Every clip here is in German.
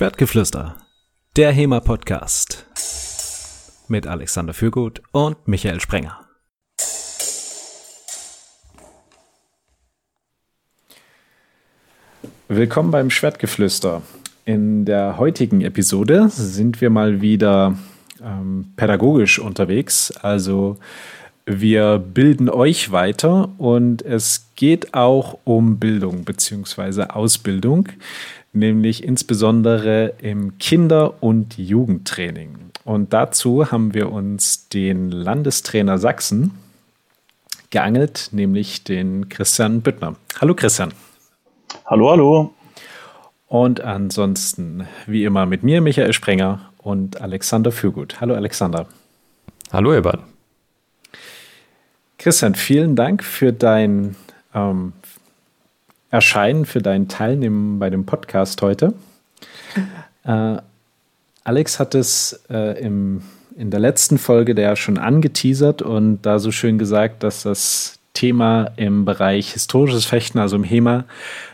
Schwertgeflüster, der HEMA-Podcast mit Alexander Fürgut und Michael Sprenger. Willkommen beim Schwertgeflüster. In der heutigen Episode sind wir mal wieder ähm, pädagogisch unterwegs. Also wir bilden euch weiter und es geht auch um Bildung bzw. Ausbildung, nämlich insbesondere im Kinder- und Jugendtraining. Und dazu haben wir uns den Landestrainer Sachsen geangelt, nämlich den Christian Büttner. Hallo Christian. Hallo, hallo. Und ansonsten, wie immer, mit mir, Michael Sprenger und Alexander Fürgut. Hallo Alexander. Hallo beiden. Christian, vielen Dank für dein ähm, Erscheinen, für dein Teilnehmen bei dem Podcast heute. Äh, Alex hat es äh, im, in der letzten Folge der schon angeteasert und da so schön gesagt, dass das Thema im Bereich historisches Fechten, also im HEMA,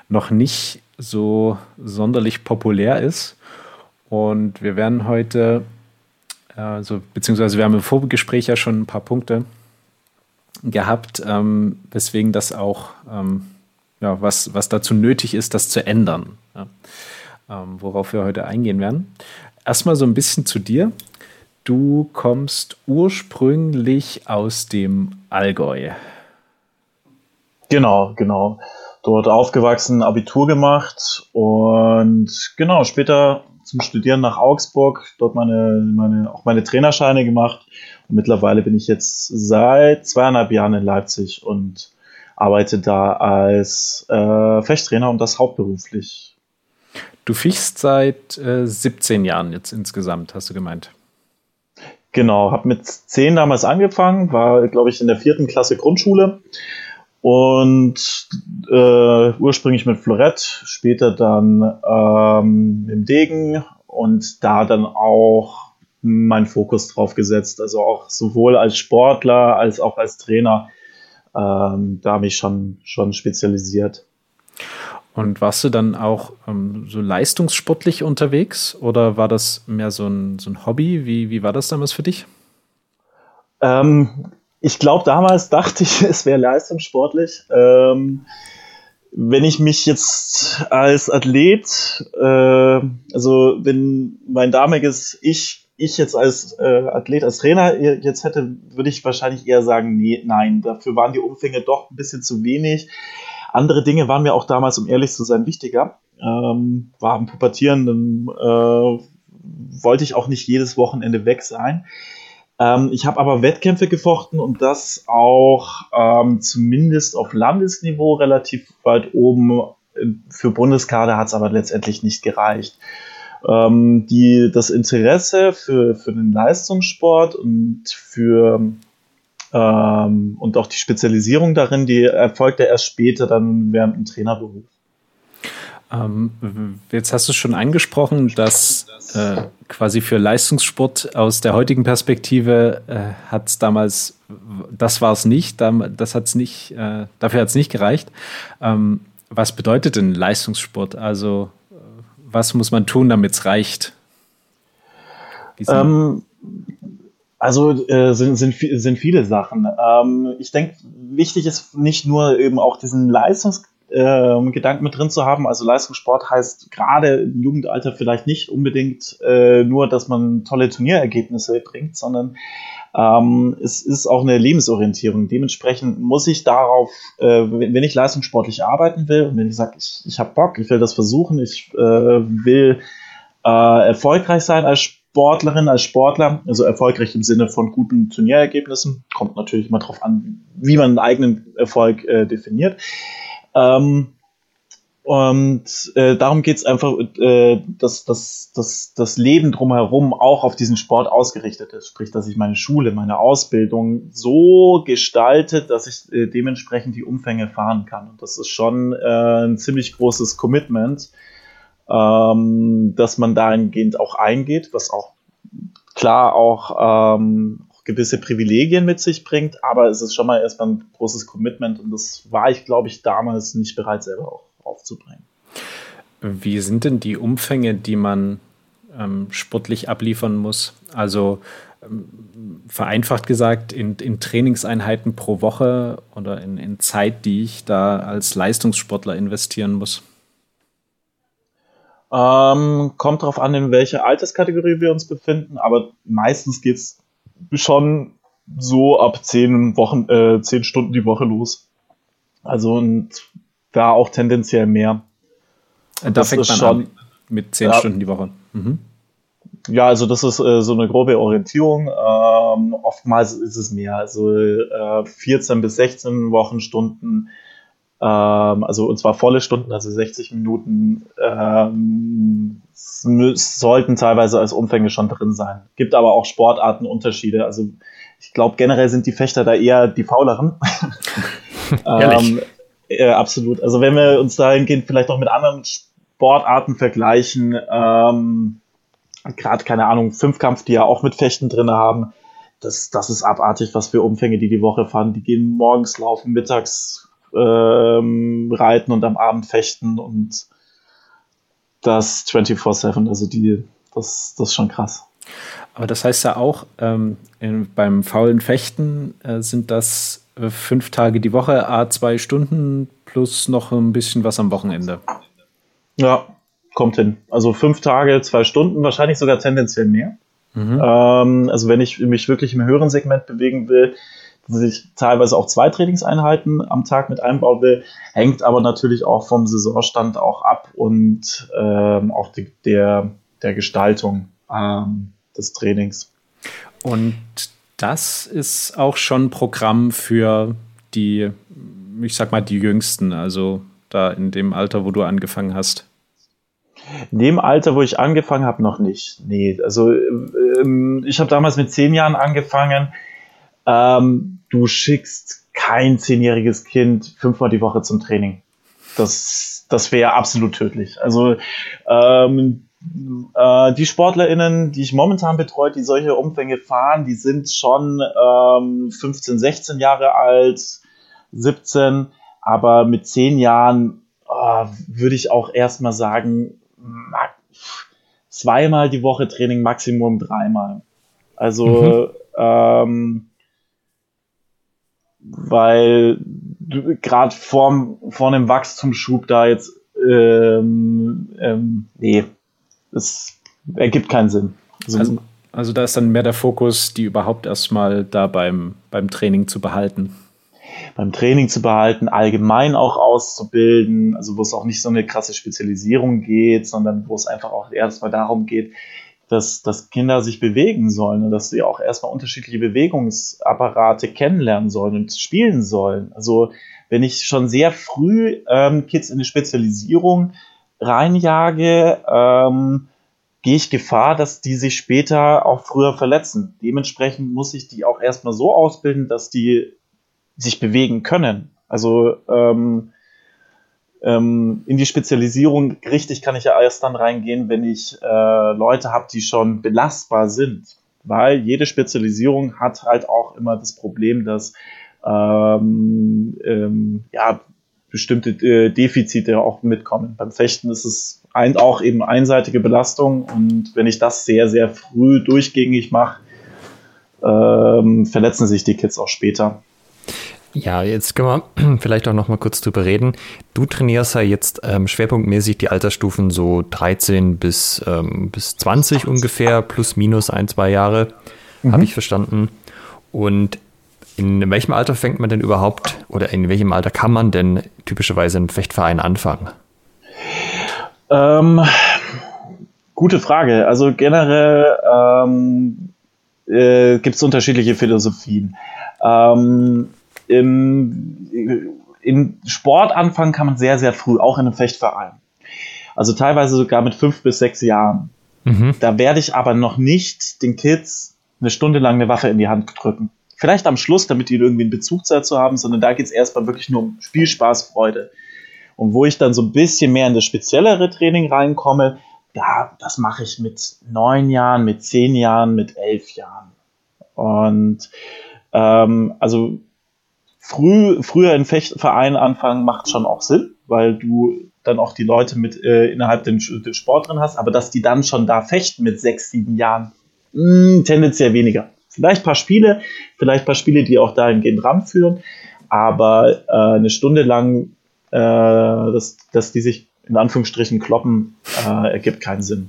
noch nicht so sonderlich populär ist. Und wir werden heute, also, beziehungsweise wir haben im Vorgespräch ja schon ein paar Punkte gehabt, ähm, weswegen das auch, ähm, ja, was, was dazu nötig ist, das zu ändern, ja, ähm, worauf wir heute eingehen werden. Erstmal so ein bisschen zu dir. Du kommst ursprünglich aus dem Allgäu. Genau, genau. Dort aufgewachsen, Abitur gemacht und genau, später zum Studieren nach Augsburg, dort meine, meine, auch meine Trainerscheine gemacht. Und mittlerweile bin ich jetzt seit zweieinhalb Jahren in Leipzig und arbeite da als äh, Fechttrainer und das hauptberuflich. Du fichst seit äh, 17 Jahren jetzt insgesamt, hast du gemeint. Genau, habe mit 10 damals angefangen, war, glaube ich, in der vierten Klasse Grundschule und äh, ursprünglich mit Florett, später dann ähm, im Degen und da dann auch meinen Fokus drauf gesetzt. Also auch sowohl als Sportler als auch als Trainer. Ähm, da habe ich schon, schon spezialisiert. Und warst du dann auch ähm, so leistungssportlich unterwegs oder war das mehr so ein, so ein Hobby? Wie, wie war das damals für dich? Ähm, ich glaube, damals dachte ich, es wäre leistungssportlich. Ähm, wenn ich mich jetzt als Athlet, äh, also wenn mein damaliges Ich, ich jetzt als äh, Athlet, als Trainer jetzt hätte, würde ich wahrscheinlich eher sagen, nee, nein, dafür waren die Umfänge doch ein bisschen zu wenig. Andere Dinge waren mir auch damals, um ehrlich zu sein, wichtiger. Ähm, war am Pubertieren, dann äh, wollte ich auch nicht jedes Wochenende weg sein. Ähm, ich habe aber Wettkämpfe gefochten und das auch ähm, zumindest auf Landesniveau relativ weit oben. Für Bundeskader hat es aber letztendlich nicht gereicht. Ähm, die, das Interesse für, für den Leistungssport und für ähm, und auch die Spezialisierung darin, die erfolgte erst später dann während dem Trainerberuf. Ähm, jetzt hast du schon angesprochen, dass äh, quasi für Leistungssport aus der heutigen Perspektive äh, hat es damals, das war es nicht, das hat's nicht, äh, dafür hat es nicht gereicht. Ähm, was bedeutet denn Leistungssport? Also was muss man tun, damit es reicht? Ähm, also äh, sind, sind, sind viele Sachen. Ähm, ich denke, wichtig ist nicht nur eben auch diesen Leistungs äh, Gedanken mit drin zu haben. Also Leistungssport heißt gerade im Jugendalter vielleicht nicht unbedingt äh, nur, dass man tolle Turnierergebnisse bringt, sondern ähm, es ist auch eine Lebensorientierung. Dementsprechend muss ich darauf, äh, wenn ich leistungssportlich arbeiten will und wenn ich sage, ich, ich habe Bock, ich will das versuchen, ich äh, will äh, erfolgreich sein als Sportlerin, als Sportler, also erfolgreich im Sinne von guten Turnierergebnissen, kommt natürlich immer darauf an, wie man einen eigenen Erfolg äh, definiert. Ähm, und äh, darum geht es einfach, äh, dass, dass, dass das Leben drumherum auch auf diesen Sport ausgerichtet ist. Sprich, dass ich meine Schule, meine Ausbildung so gestaltet, dass ich äh, dementsprechend die Umfänge fahren kann. Und das ist schon äh, ein ziemlich großes Commitment, ähm, dass man dahingehend auch eingeht, was auch klar auch ähm, gewisse Privilegien mit sich bringt, aber es ist schon mal erstmal ein großes Commitment und das war ich, glaube ich, damals nicht bereit, selber auch aufzubringen. Wie sind denn die Umfänge, die man ähm, sportlich abliefern muss? Also ähm, vereinfacht gesagt, in, in, Trainingseinheiten pro Woche oder in, in Zeit, die ich da als Leistungssportler investieren muss? Ähm, kommt darauf an, in welcher Alterskategorie wir uns befinden, aber meistens geht es schon so ab zehn Wochen, äh, zehn Stunden die Woche los. Also und da auch tendenziell mehr. Und da fängt man schon, an mit zehn ja, Stunden die Woche. Mhm. Ja, also das ist äh, so eine grobe Orientierung. Ähm, oftmals ist es mehr, also äh, 14 bis 16 Wochenstunden ähm, also und zwar volle Stunden, also 60 Minuten ähm, sollten teilweise als Umfänge schon drin sein. Gibt aber auch Sportartenunterschiede. Also ich glaube generell sind die Fechter da eher die fauleren. ähm, äh, absolut. Also wenn wir uns dahingehend vielleicht auch mit anderen Sportarten vergleichen, ähm, gerade keine Ahnung, Fünfkampf, die ja auch mit Fechten drin haben, das, das ist abartig, was für Umfänge die die Woche fahren. Die gehen morgens laufen, mittags ähm, reiten und am Abend fechten und das 24-7, also die, das, das ist schon krass. Aber das heißt ja auch, ähm, in, beim faulen Fechten äh, sind das fünf Tage die Woche, a zwei Stunden plus noch ein bisschen was am Wochenende. Ja, kommt hin. Also fünf Tage, zwei Stunden, wahrscheinlich sogar tendenziell mehr. Mhm. Ähm, also wenn ich mich wirklich im höheren Segment bewegen will, dass ich teilweise auch zwei Trainingseinheiten am Tag mit einbauen will, hängt aber natürlich auch vom Saisonstand auch ab und ähm, auch die, der, der Gestaltung ähm, des Trainings. Und das ist auch schon Programm für die, ich sag mal, die Jüngsten, also da in dem Alter, wo du angefangen hast. In dem Alter, wo ich angefangen habe, noch nicht. Nee, also ähm, ich habe damals mit zehn Jahren angefangen. Ähm, du schickst kein zehnjähriges Kind fünfmal die Woche zum Training. Das, das wäre absolut tödlich. Also ähm, äh, die SportlerInnen, die ich momentan betreue, die solche Umfänge fahren, die sind schon ähm, 15, 16 Jahre alt, 17, aber mit 10 Jahren äh, würde ich auch erstmal sagen, zweimal die Woche Training, Maximum dreimal. Also mhm. ähm, weil gerade vor, vor einem Wachstumsschub da jetzt, ähm, ähm, nee, es ergibt keinen Sinn. Also, also, also, da ist dann mehr der Fokus, die überhaupt erstmal da beim, beim Training zu behalten. Beim Training zu behalten, allgemein auch auszubilden, also wo es auch nicht so eine krasse Spezialisierung geht, sondern wo es einfach auch erstmal darum geht, dass, dass Kinder sich bewegen sollen und dass sie auch erstmal unterschiedliche Bewegungsapparate kennenlernen sollen und spielen sollen. Also wenn ich schon sehr früh ähm, Kids in eine Spezialisierung reinjage, ähm, gehe ich Gefahr, dass die sich später auch früher verletzen. Dementsprechend muss ich die auch erstmal so ausbilden, dass die sich bewegen können. Also ähm, ähm, in die Spezialisierung richtig kann ich ja erst dann reingehen, wenn ich äh, Leute habe, die schon belastbar sind. Weil jede Spezialisierung hat halt auch immer das Problem, dass ähm, ähm, ja, bestimmte äh, Defizite auch mitkommen. Beim Fechten ist es ein, auch eben einseitige Belastung und wenn ich das sehr, sehr früh durchgängig mache, ähm, verletzen sich die Kids auch später. Ja, jetzt können wir vielleicht auch noch mal kurz drüber reden. Du trainierst ja jetzt ähm, schwerpunktmäßig die Altersstufen so 13 bis, ähm, bis 20 ungefähr, plus minus ein, zwei Jahre, mhm. habe ich verstanden. Und in welchem Alter fängt man denn überhaupt oder in welchem Alter kann man denn typischerweise einen Fechtverein anfangen? Ähm, gute Frage. Also generell ähm, äh, gibt es unterschiedliche Philosophien. Ähm, im, im Sport anfangen kann man sehr, sehr früh, auch in einem Fechtverein. Also teilweise sogar mit fünf bis sechs Jahren. Mhm. Da werde ich aber noch nicht den Kids eine Stunde lang eine Waffe in die Hand drücken. Vielleicht am Schluss, damit die irgendwie einen Bezug dazu haben, sondern da geht es erstmal wirklich nur um Spielspaß, Freude. Und wo ich dann so ein bisschen mehr in das speziellere Training reinkomme, da, das mache ich mit neun Jahren, mit zehn Jahren, mit elf Jahren. Und ähm, also früh, früher in Fechtvereinen anfangen macht schon auch Sinn, weil du dann auch die Leute mit äh, innerhalb dem, dem Sport drin hast, aber dass die dann schon da fechten mit sechs, sieben Jahren, mh, hm, tendenziell weniger. Vielleicht ein paar Spiele, vielleicht ein paar Spiele, die auch dahingehend ranführen, aber äh, eine Stunde lang, äh, dass, dass die sich in Anführungsstrichen kloppen, äh, ergibt keinen Sinn.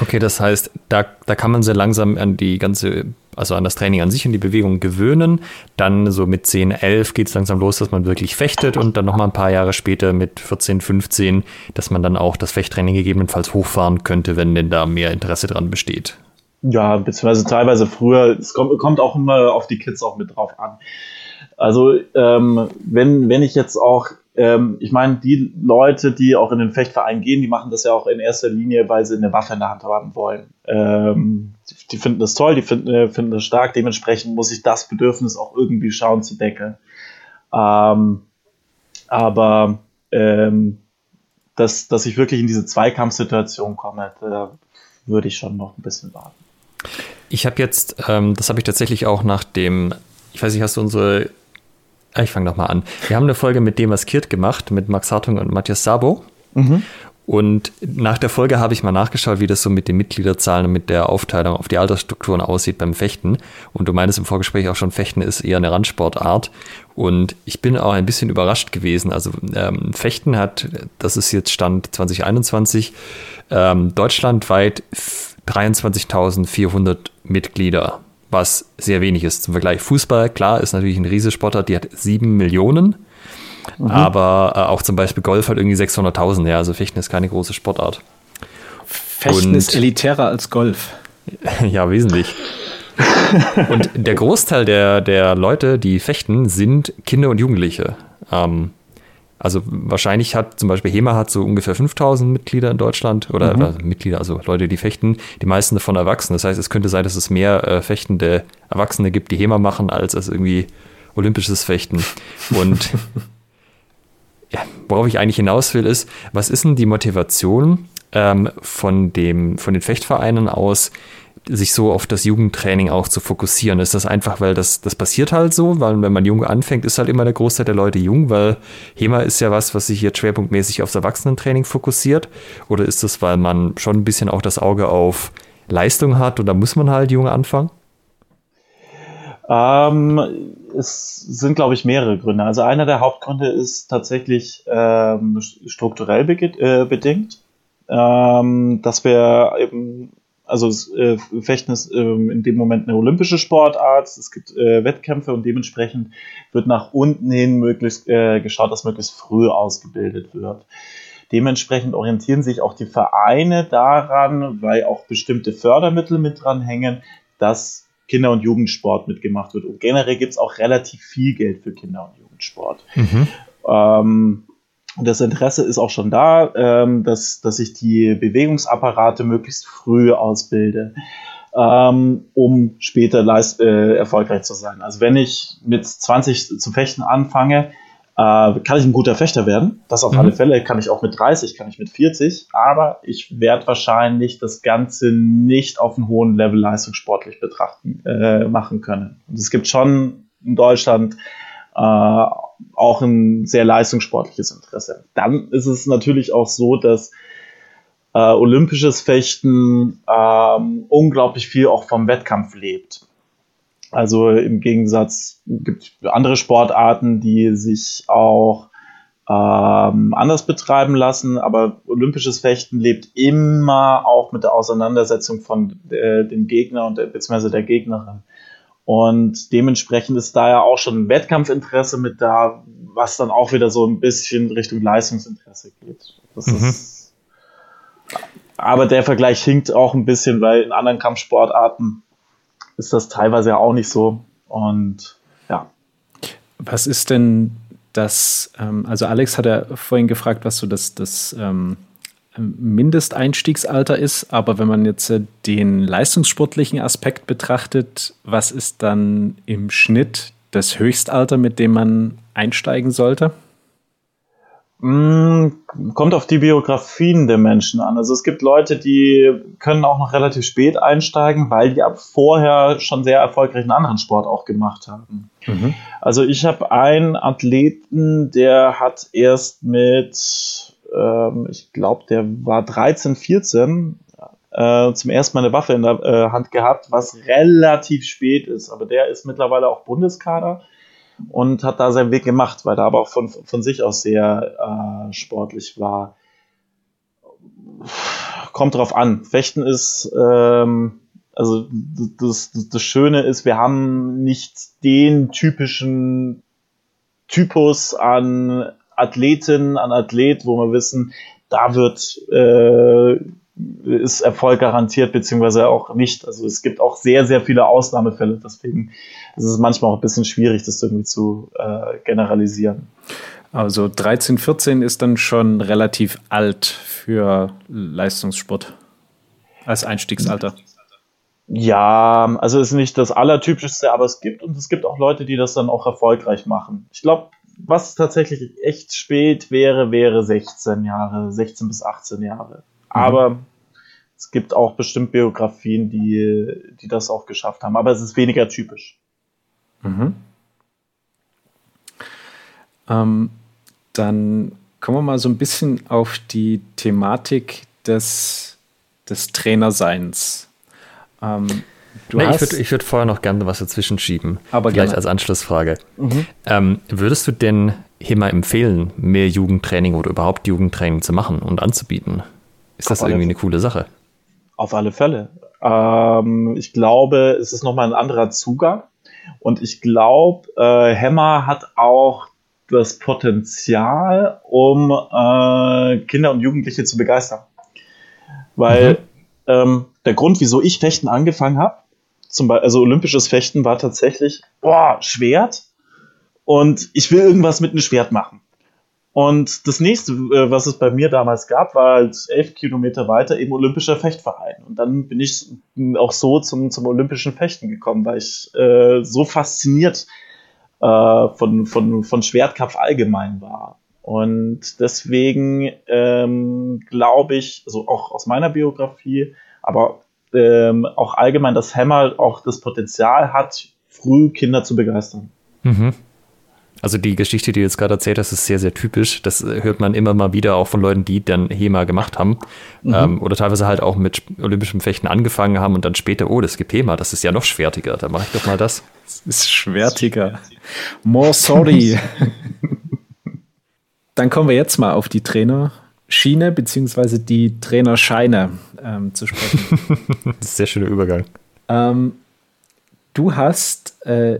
Okay, das heißt, da, da kann man sehr langsam an die ganze, also an das Training an sich und die Bewegung gewöhnen. Dann so mit 10, 11 geht es langsam los, dass man wirklich fechtet und dann nochmal ein paar Jahre später mit 14, 15, dass man dann auch das Fechttraining gegebenenfalls hochfahren könnte, wenn denn da mehr Interesse dran besteht. Ja, beziehungsweise teilweise früher. Es kommt, kommt auch immer auf die Kids auch mit drauf an. Also ähm, wenn, wenn ich jetzt auch ähm, ich meine, die Leute, die auch in den Fechtverein gehen, die machen das ja auch in erster Linie, weil sie eine Waffe in der Hand haben wollen. Ähm, die, die, finden das toll, die finden, äh, finden das stark. Dementsprechend muss ich das Bedürfnis auch irgendwie schauen zu decken. Ähm, aber ähm, dass, dass ich wirklich in diese Zweikampfsituation komme, da würde ich schon noch ein bisschen warten. Ich habe jetzt, ähm, das habe ich tatsächlich auch nach dem, ich weiß nicht, hast du unsere Ah, ich fange nochmal an. Wir haben eine Folge mit dem Maskiert gemacht, mit Max Hartung und Matthias Sabo. Mhm. Und nach der Folge habe ich mal nachgeschaut, wie das so mit den Mitgliederzahlen und mit der Aufteilung auf die Altersstrukturen aussieht beim Fechten. Und du meintest im Vorgespräch auch schon, Fechten ist eher eine Randsportart. Und ich bin auch ein bisschen überrascht gewesen. Also ähm, Fechten hat, das ist jetzt Stand 2021, ähm, deutschlandweit 23.400 Mitglieder was sehr wenig ist. Zum Vergleich Fußball, klar, ist natürlich ein Riesensportart, die hat sieben Millionen, mhm. aber äh, auch zum Beispiel Golf hat irgendwie 600.000, ja, also Fechten ist keine große Sportart. Fechten und, ist elitärer als Golf. ja, wesentlich. und der Großteil der, der Leute, die fechten, sind Kinder und Jugendliche. Ähm, also wahrscheinlich hat zum Beispiel HEMA hat so ungefähr 5000 Mitglieder in Deutschland oder, mhm. also Mitglieder, also Leute, die fechten, die meisten davon erwachsen. Das heißt, es könnte sein, dass es mehr äh, fechtende Erwachsene gibt, die HEMA machen, als es irgendwie olympisches Fechten. Und ja, worauf ich eigentlich hinaus will, ist, was ist denn die Motivation ähm, von, dem, von den Fechtvereinen aus, sich so auf das Jugendtraining auch zu fokussieren? Ist das einfach, weil das, das passiert halt so, weil wenn man jung anfängt, ist halt immer der Großteil der Leute jung, weil HEMA ist ja was, was sich hier schwerpunktmäßig aufs Erwachsenentraining fokussiert? Oder ist das, weil man schon ein bisschen auch das Auge auf Leistung hat und da muss man halt jung anfangen? Ähm, es sind, glaube ich, mehrere Gründe. Also einer der Hauptgründe ist tatsächlich ähm, strukturell be äh, bedingt, ähm, dass wir eben also äh, Fechten ist äh, in dem Moment eine olympische Sportart, es gibt äh, Wettkämpfe und dementsprechend wird nach unten hin möglichst äh, geschaut, dass möglichst früh ausgebildet wird. Dementsprechend orientieren sich auch die Vereine daran, weil auch bestimmte Fördermittel mit dran hängen, dass Kinder- und Jugendsport mitgemacht wird. Und generell gibt es auch relativ viel Geld für Kinder- und Jugendsport. Mhm. Ähm, das Interesse ist auch schon da, ähm, dass, dass ich die Bewegungsapparate möglichst früh ausbilde, ähm, um später leist, äh, erfolgreich zu sein. Also wenn ich mit 20 zu fechten anfange, äh, kann ich ein guter Fechter werden. Das auf mhm. alle Fälle kann ich auch mit 30, kann ich mit 40, aber ich werde wahrscheinlich das Ganze nicht auf einem hohen Level leistungssportlich betrachten, äh, machen können. Und es gibt schon in Deutschland äh, auch ein sehr leistungssportliches Interesse. Dann ist es natürlich auch so, dass äh, olympisches Fechten ähm, unglaublich viel auch vom Wettkampf lebt. Also im Gegensatz gibt andere Sportarten, die sich auch ähm, anders betreiben lassen, aber olympisches Fechten lebt immer auch mit der Auseinandersetzung von äh, dem Gegner und der, beziehungsweise der Gegnerin. Und dementsprechend ist da ja auch schon ein Wettkampfinteresse mit da, was dann auch wieder so ein bisschen Richtung Leistungsinteresse geht. Mhm. Ist, aber der Vergleich hinkt auch ein bisschen, weil in anderen Kampfsportarten ist das teilweise ja auch nicht so. Und ja. Was ist denn das, ähm, also Alex hat ja vorhin gefragt, was so das, das ähm, Mindesteinstiegsalter ist, aber wenn man jetzt äh, den leistungssportlichen Aspekt betrachtet, was ist dann im Schnitt das Höchstalter, mit dem man einsteigen sollte? Mm, kommt auf die Biografien der Menschen an. Also es gibt Leute, die können auch noch relativ spät einsteigen, weil die ab vorher schon sehr erfolgreich einen anderen Sport auch gemacht haben. Mhm. Also ich habe einen Athleten, der hat erst mit ähm, ich glaube, der war 13, 14, äh, zum ersten Mal eine Waffe in der äh, Hand gehabt, was relativ spät ist. Aber der ist mittlerweile auch Bundeskader und hat da seinen Weg gemacht, weil er aber auch von, von sich aus sehr äh, sportlich war. Kommt drauf an. Fechten ist, ähm, also das, das, das Schöne ist, wir haben nicht den typischen Typus an Athletin, an Athlet, wo wir wissen, da wird äh, ist Erfolg garantiert, beziehungsweise auch nicht. Also es gibt auch sehr, sehr viele Ausnahmefälle. Deswegen ist es manchmal auch ein bisschen schwierig, das irgendwie zu äh, generalisieren. Also 13, 14 ist dann schon relativ alt für Leistungssport als Einstiegsalter. Ja, also ist nicht das Allertypischste, aber es gibt und es gibt auch Leute, die das dann auch erfolgreich machen. Ich glaube, was tatsächlich echt spät wäre, wäre 16 Jahre, 16 bis 18 Jahre. Aber mhm. es gibt auch bestimmt Biografien, die, die das auch geschafft haben. Aber es ist weniger typisch. Mhm. Ähm, dann kommen wir mal so ein bisschen auf die Thematik des, des Trainerseins. Ähm, nee, ich würde würd vorher noch gerne was dazwischen schieben. Aber Gleich gerne. als Anschlussfrage. Mhm. Ähm, würdest du denn hier mal empfehlen, mehr Jugendtraining oder überhaupt Jugendtraining zu machen und anzubieten? Ist das irgendwie eine coole Sache? Auf alle Fälle. Ähm, ich glaube, es ist nochmal ein anderer Zugang. Und ich glaube, äh, Hammer hat auch das Potenzial, um äh, Kinder und Jugendliche zu begeistern. Weil mhm. ähm, der Grund, wieso ich Fechten angefangen habe, zum Beispiel, also olympisches Fechten war tatsächlich, boah, Schwert. Und ich will irgendwas mit einem Schwert machen. Und das nächste, äh, was es bei mir damals gab, war halt elf Kilometer weiter eben Olympischer Fechtverein. Und dann bin ich auch so zum, zum Olympischen Fechten gekommen, weil ich äh, so fasziniert äh, von, von, von Schwertkampf allgemein war. Und deswegen ähm, glaube ich, also auch aus meiner Biografie, aber ähm, auch allgemein, dass Hammer auch das Potenzial hat, früh Kinder zu begeistern. Mhm. Also die Geschichte, die du jetzt gerade erzählt hast, ist sehr, sehr typisch. Das hört man immer mal wieder auch von Leuten, die dann HEMA gemacht haben. Mhm. Ähm, oder teilweise halt auch mit olympischem Fechten angefangen haben und dann später, oh, das gibt HEMA, das ist ja noch schwertiger. Da mache ich doch mal das. Das ist schwertiger. More sorry. dann kommen wir jetzt mal auf die Trainerschiene beziehungsweise die Trainerscheine ähm, zu sprechen. das ist ein sehr schöner Übergang. Ähm, du hast äh,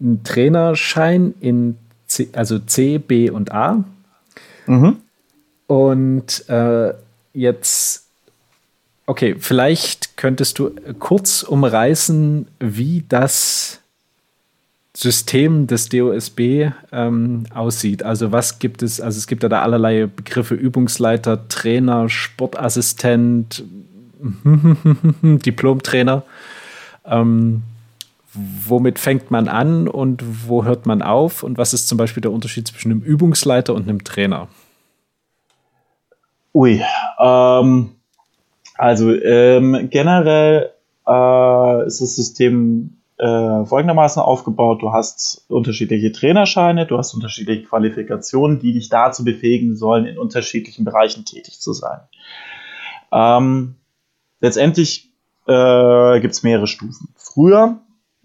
einen Trainerschein in C, also C, B und A. Mhm. Und äh, jetzt, okay, vielleicht könntest du kurz umreißen, wie das System des DOSB ähm, aussieht. Also was gibt es, also es gibt ja da allerlei Begriffe, Übungsleiter, Trainer, Sportassistent, Diplomtrainer. Ähm, womit fängt man an und wo hört man auf und was ist zum Beispiel der Unterschied zwischen einem Übungsleiter und einem Trainer? Ui, ähm, also ähm, generell äh, ist das System äh, folgendermaßen aufgebaut. Du hast unterschiedliche Trainerscheine, du hast unterschiedliche Qualifikationen, die dich dazu befähigen sollen, in unterschiedlichen Bereichen tätig zu sein. Ähm, letztendlich äh, gibt es mehrere Stufen. Früher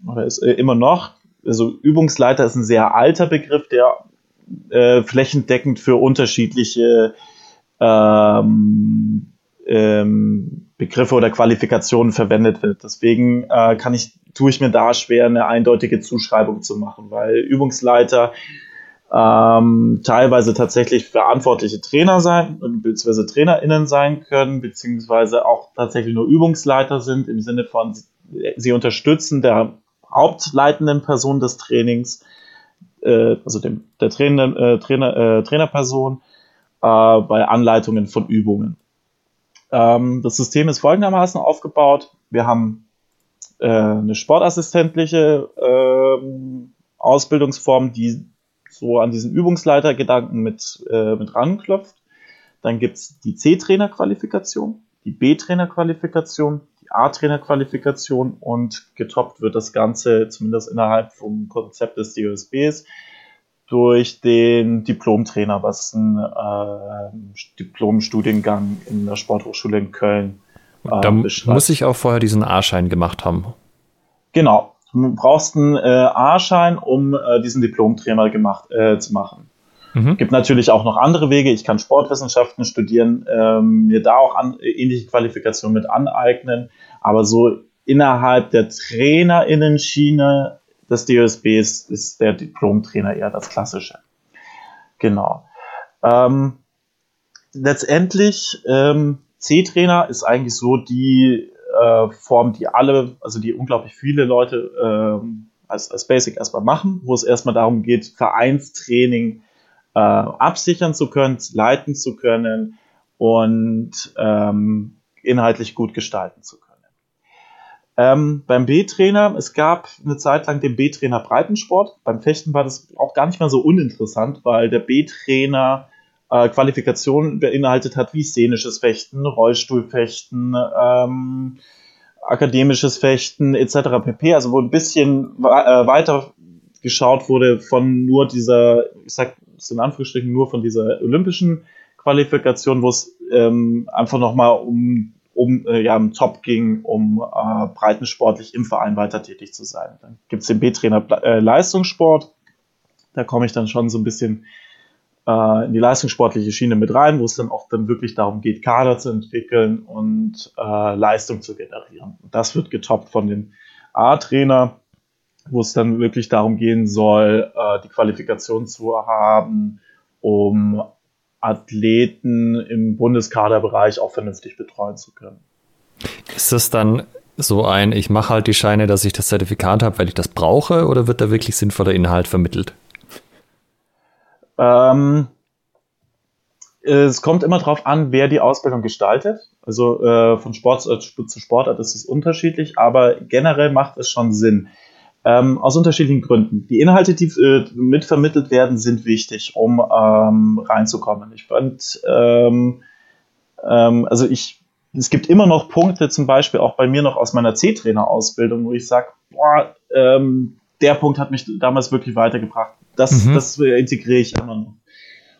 oder ist äh, immer noch, also Übungsleiter ist ein sehr alter Begriff, der äh, flächendeckend für unterschiedliche ähm, ähm, Begriffe oder Qualifikationen verwendet wird. Deswegen äh, kann ich, tue ich mir da schwer, eine eindeutige Zuschreibung zu machen, weil Übungsleiter ähm, teilweise tatsächlich verantwortliche Trainer sein, beziehungsweise TrainerInnen sein können, beziehungsweise auch tatsächlich nur Übungsleiter sind, im Sinne von, sie unterstützen der hauptleitenden Person des Trainings, äh, also dem, der Trainer, äh, Trainer, äh, Trainerperson, äh, bei Anleitungen von Übungen. Ähm, das System ist folgendermaßen aufgebaut. Wir haben äh, eine sportassistentliche äh, Ausbildungsform, die so an diesen Übungsleitergedanken mit, äh, mit ranklopft. Dann gibt's die C-Trainer-Qualifikation, die B-Trainer-Qualifikation, A-Trainer-Qualifikation und getoppt wird das Ganze, zumindest innerhalb vom Konzept des DOSBs, durch den Diplomtrainer, was ein äh, Diplomstudiengang in der Sporthochschule in Köln äh, Da muss ich auch vorher diesen A-Schein gemacht haben. Genau. Du brauchst einen äh, A-Schein, um äh, diesen Diplomtrainer gemacht, äh, zu machen. Mhm. Gibt natürlich auch noch andere Wege. Ich kann Sportwissenschaften studieren, ähm, mir da auch an, ähnliche Qualifikationen mit aneignen. Aber so innerhalb der Trainerinnen-Schiene des DOSBs ist der Diplomtrainer eher das Klassische. Genau. Ähm, letztendlich, ähm, C-Trainer ist eigentlich so die äh, Form, die alle, also die unglaublich viele Leute ähm, als, als Basic erstmal machen, wo es erstmal darum geht, Vereinstraining äh, absichern zu können, leiten zu können und ähm, inhaltlich gut gestalten zu können. Ähm, beim B-Trainer, es gab eine Zeit lang den B-Trainer Breitensport. Beim Fechten war das auch gar nicht mal so uninteressant, weil der B-Trainer äh, Qualifikationen beinhaltet hat wie szenisches Fechten, Rollstuhlfechten, ähm, akademisches Fechten etc. pp. Also wo ein bisschen äh, weiter geschaut wurde von nur dieser, ich sag es in Anführungsstrichen, nur von dieser olympischen Qualifikation, wo es ähm, einfach nochmal um um äh, ja im Top ging, um äh, breitensportlich im Verein weiter tätig zu sein. Dann gibt es den B-Trainer äh, Leistungssport. Da komme ich dann schon so ein bisschen äh, in die leistungssportliche Schiene mit rein, wo es dann auch dann wirklich darum geht, Kader zu entwickeln und äh, Leistung zu generieren. Und das wird getoppt von dem A-Trainer, wo es dann wirklich darum gehen soll, äh, die Qualifikation zu haben, um Athleten im Bundeskaderbereich auch vernünftig betreuen zu können. Ist das dann so ein, ich mache halt die Scheine, dass ich das Zertifikat habe, weil ich das brauche, oder wird da wirklich sinnvoller Inhalt vermittelt? Ähm, es kommt immer darauf an, wer die Ausbildung gestaltet. Also äh, von Sport äh, zu Sportart ist es unterschiedlich, aber generell macht es schon Sinn. Ähm, aus unterschiedlichen Gründen. Die Inhalte, die äh, mitvermittelt werden, sind wichtig, um ähm, reinzukommen. Ich fand, ähm, ähm, also ich, es gibt immer noch Punkte, zum Beispiel auch bei mir noch aus meiner C-Trainer-Ausbildung, wo ich sage, boah, ähm, der Punkt hat mich damals wirklich weitergebracht. Das, mhm. das integriere ich immer noch.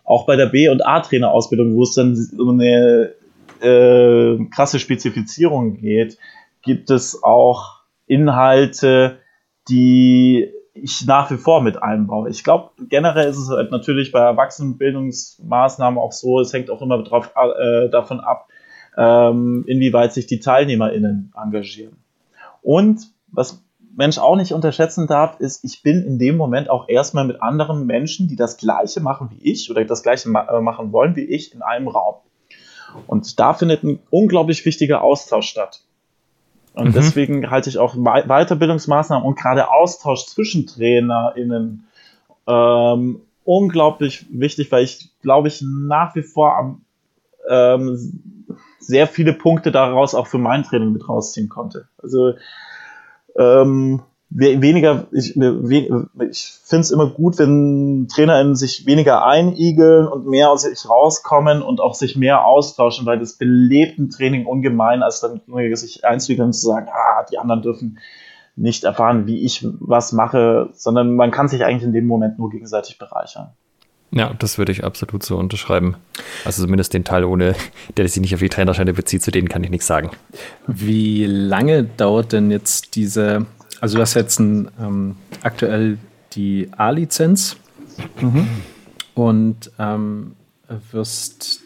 Auch bei der B- und A-Trainer-Ausbildung, wo es dann um eine äh, krasse Spezifizierung geht, gibt es auch Inhalte, die ich nach wie vor mit einbaue. Ich glaube, generell ist es halt natürlich bei Erwachsenenbildungsmaßnahmen auch so, es hängt auch immer drauf, äh, davon ab, ähm, inwieweit sich die TeilnehmerInnen engagieren. Und was Mensch auch nicht unterschätzen darf, ist, ich bin in dem Moment auch erstmal mit anderen Menschen, die das Gleiche machen wie ich oder das Gleiche ma äh, machen wollen wie ich, in einem Raum. Und da findet ein unglaublich wichtiger Austausch statt. Und mhm. deswegen halte ich auch Weiterbildungsmaßnahmen und gerade Austausch zwischen TrainerInnen ähm, unglaublich wichtig, weil ich glaube ich nach wie vor am, ähm, sehr viele Punkte daraus auch für mein Training mit rausziehen konnte. Also ähm, weniger, ich, ich finde es immer gut, wenn TrainerInnen sich weniger einigeln und mehr aus sich rauskommen und auch sich mehr austauschen, weil das belebt ein Training ungemein, als dann sich einzuwickeln und zu sagen, ah, die anderen dürfen nicht erfahren, wie ich was mache, sondern man kann sich eigentlich in dem Moment nur gegenseitig bereichern. Ja, das würde ich absolut so unterschreiben. Also zumindest den Teil ohne, der sich nicht auf die Trainerscheine bezieht, zu denen kann ich nichts sagen. Wie lange dauert denn jetzt diese, also du hast jetzt ein, ähm, aktuell die A-Lizenz mhm. und ähm, wirst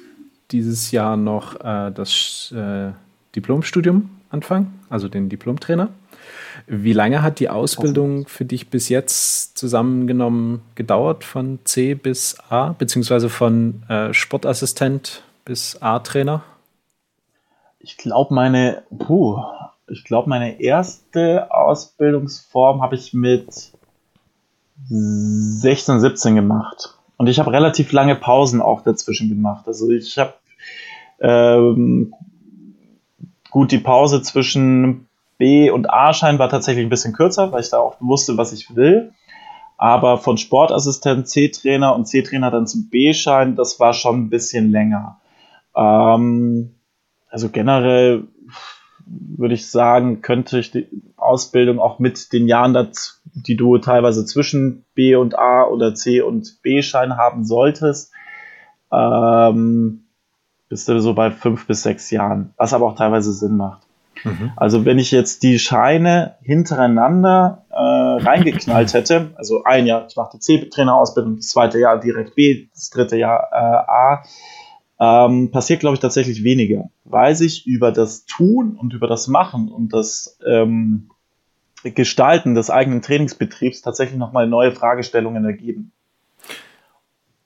dieses Jahr noch äh, das äh, Diplomstudium anfangen, also den Diplomtrainer. Wie lange hat die Ausbildung für dich bis jetzt zusammengenommen gedauert, von C bis A, beziehungsweise von äh, Sportassistent bis A-Trainer? Ich glaube, meine, puh, ich glaube, meine erste Ausbildungsform habe ich mit 16, 17 gemacht. Und ich habe relativ lange Pausen auch dazwischen gemacht. Also ich habe ähm, gut die Pause zwischen B- und A-Schein war tatsächlich ein bisschen kürzer, weil ich da auch wusste, was ich will. Aber von Sportassistent, C-Trainer und C-Trainer dann zum B-Schein, das war schon ein bisschen länger. Ähm, also generell würde ich sagen, könnte ich die Ausbildung auch mit den Jahren die du teilweise zwischen B und A oder C und B-Schein haben solltest, ähm, bist du so bei fünf bis sechs Jahren, was aber auch teilweise Sinn macht. Mhm. Also wenn ich jetzt die Scheine hintereinander äh, reingeknallt hätte, also ein Jahr, ich mache die C-Trainerausbildung, das zweite Jahr direkt B, das dritte Jahr äh, A, ähm, passiert, glaube ich, tatsächlich weniger, weil sich über das Tun und über das Machen und das ähm, Gestalten des eigenen Trainingsbetriebs tatsächlich nochmal neue Fragestellungen ergeben.